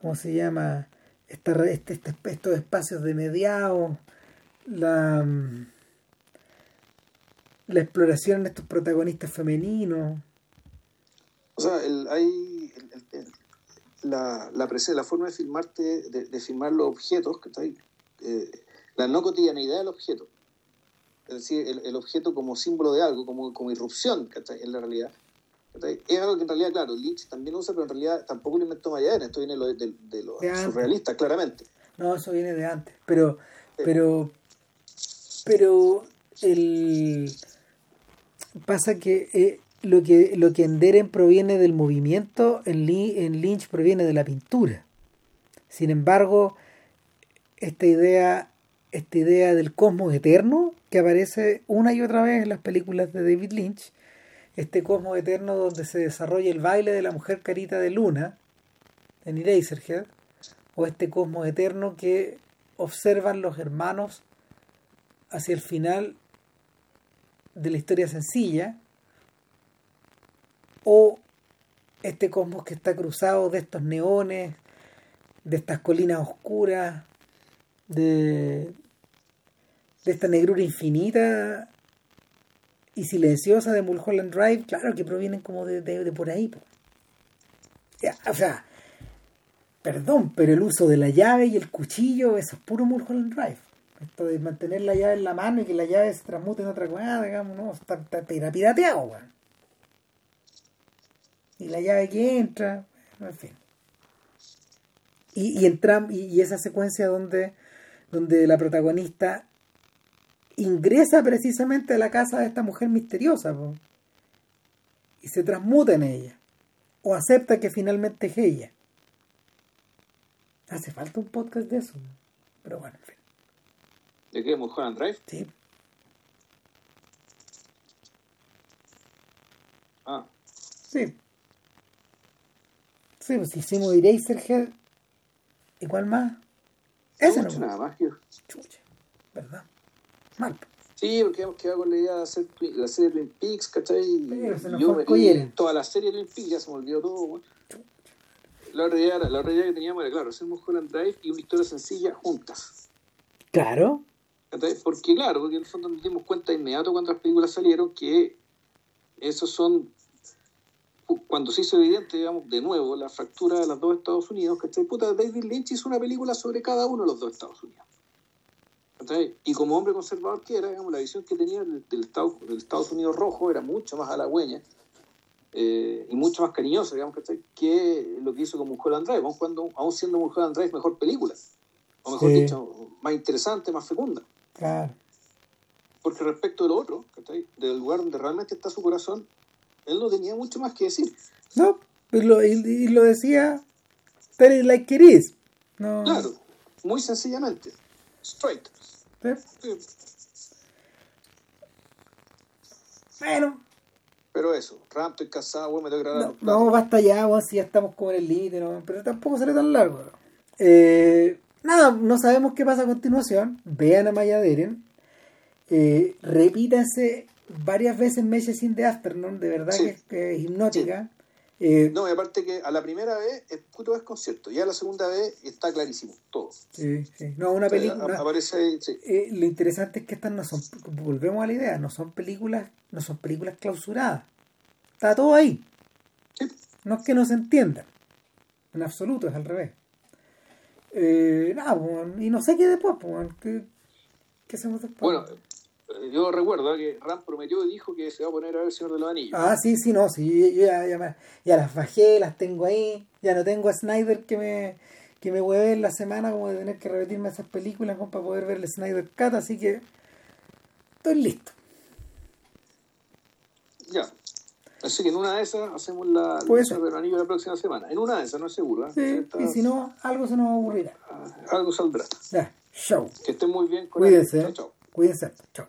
¿cómo se llama? Esta, este, este, estos espacios de mediado, la, la exploración de estos protagonistas femeninos. O sea, el, hay la, la, la forma de filmarte, de, de filmar los objetos, que está ahí, eh, la no cotidianidad del objeto. Es decir, el, el, objeto como símbolo de algo, como, como irrupción. En la realidad. Es algo que en realidad, claro, Lynch también usa, pero en realidad tampoco lo inventó Mayader, esto viene de, de, de los surrealistas, claramente. No, eso viene de antes, pero, pero, pero el pasa que eh, lo que lo que en Deren proviene del movimiento, en, en Lynch proviene de la pintura. Sin embargo, esta idea, esta idea del cosmos eterno que aparece una y otra vez en las películas de David Lynch, este cosmos eterno donde se desarrolla el baile de la mujer carita de luna en Eraserhead, o este cosmos eterno que observan los hermanos hacia el final de la historia sencilla, o este cosmos que está cruzado de estos neones, de estas colinas oscuras, de, de esta negrura infinita y silenciosa de Mulholland Drive, claro que provienen como de, de, por ahí. o sea, perdón, pero el uso de la llave y el cuchillo, eso es puro Mulholland Drive. Esto de mantener la llave en la mano y que la llave se transmute en otra cosa, digamos, no, está, está pirateado, weón. Y la llave que entra, en fin. Y, y, entra, y, y esa secuencia donde, donde la protagonista ingresa precisamente a la casa de esta mujer misteriosa y se transmuta en ella o acepta que finalmente es ella. Hace falta un podcast de eso, pero bueno, en fin. ¿De qué? ¿Mulholland Drive? Sí. Ah. Sí. Sí, pues hicimos Eraserhead. ¿Igual más? Ese no. Nada más, yo. Chucha, ¿verdad? Mal. Sí, porque hemos quedado con la idea de hacer la serie de Twin Peaks, ¿cachai? Nos yo me toda la serie de Twin Peaks, ya se me olvidó todo, güey. La otra, idea, la otra idea que teníamos era, claro, hacer Mulholland Drive y una historia sencilla juntas. Claro. ¿Cachai? Porque, claro, porque en el fondo nos dimos cuenta de inmediato cuando las películas salieron que esos son cuando se hizo evidente, digamos, de nuevo, la fractura de los dos Estados Unidos, ¿cachai? Puta, David Lynch hizo una película sobre cada uno de los dos Estados Unidos. Y como hombre conservador que era, digamos, la visión que tenía del, del, Estados, del Estados Unidos rojo era mucho más halagüeña eh, y mucho más cariñosa, digamos, que lo que hizo con Mulholland Drive, aún, cuando, aún siendo Mulholland Drive mejor película, o mejor sí. dicho, más interesante, más fecunda. Claro. Porque respecto del otro, del lugar donde realmente está su corazón, él no tenía mucho más que decir. No, y lo, y, y lo decía, tell it like it is. No. Claro, muy sencillamente, straight. ¿Sí? Bueno, Pero eso, Ram, estoy casado, güey, me tengo que grabar no, no, basta ya, weón, si ya estamos como en el límite, ¿no? pero tampoco sale tan largo. ¿no? Eh, nada, no sabemos qué pasa a continuación. Vean a Maya Deren. Eh, repítanse varias veces Meses in the Afternoon, de verdad Sí. que, es- que es hipnótica. Eh, No, y aparte que a la primera vez es puto desconcierto, ya a la segunda vez está clarísimo, todo. sí, sí. No, una O sea, película. Aparece ahí, sí. eh, lo interesante es que estas no son, volvemos a la idea, no son películas, no son películas clausuradas. Está todo ahí. Sí. No es que no se entienda. En absoluto, es al revés. Eh, nada, pues, y no sé qué después, pues, ¿qué, qué hacemos después? Bueno, yo recuerdo que Ram prometió y dijo que se va a poner a ver el Señor de los Anillos. Ah, sí, sí, no, sí, yo, ya, ya, me- ya las bajé, las tengo ahí, ya no tengo a Snyder que me que me hueve en la semana como de tener que repetirme esas películas como para poder ver el Snyder Cut, así que estoy listo. Ya. Así que en una de esas hacemos la el Puede Señor ser. de los Anillos la próxima semana. En una de esas, no es seguro. ¿eh? Sí, y si no, algo se nos ocurrirá. Algo saldrá. Ya, show. Que estén muy bien con Cuídense. ¿eh? Chao, chao. cuídense, chao.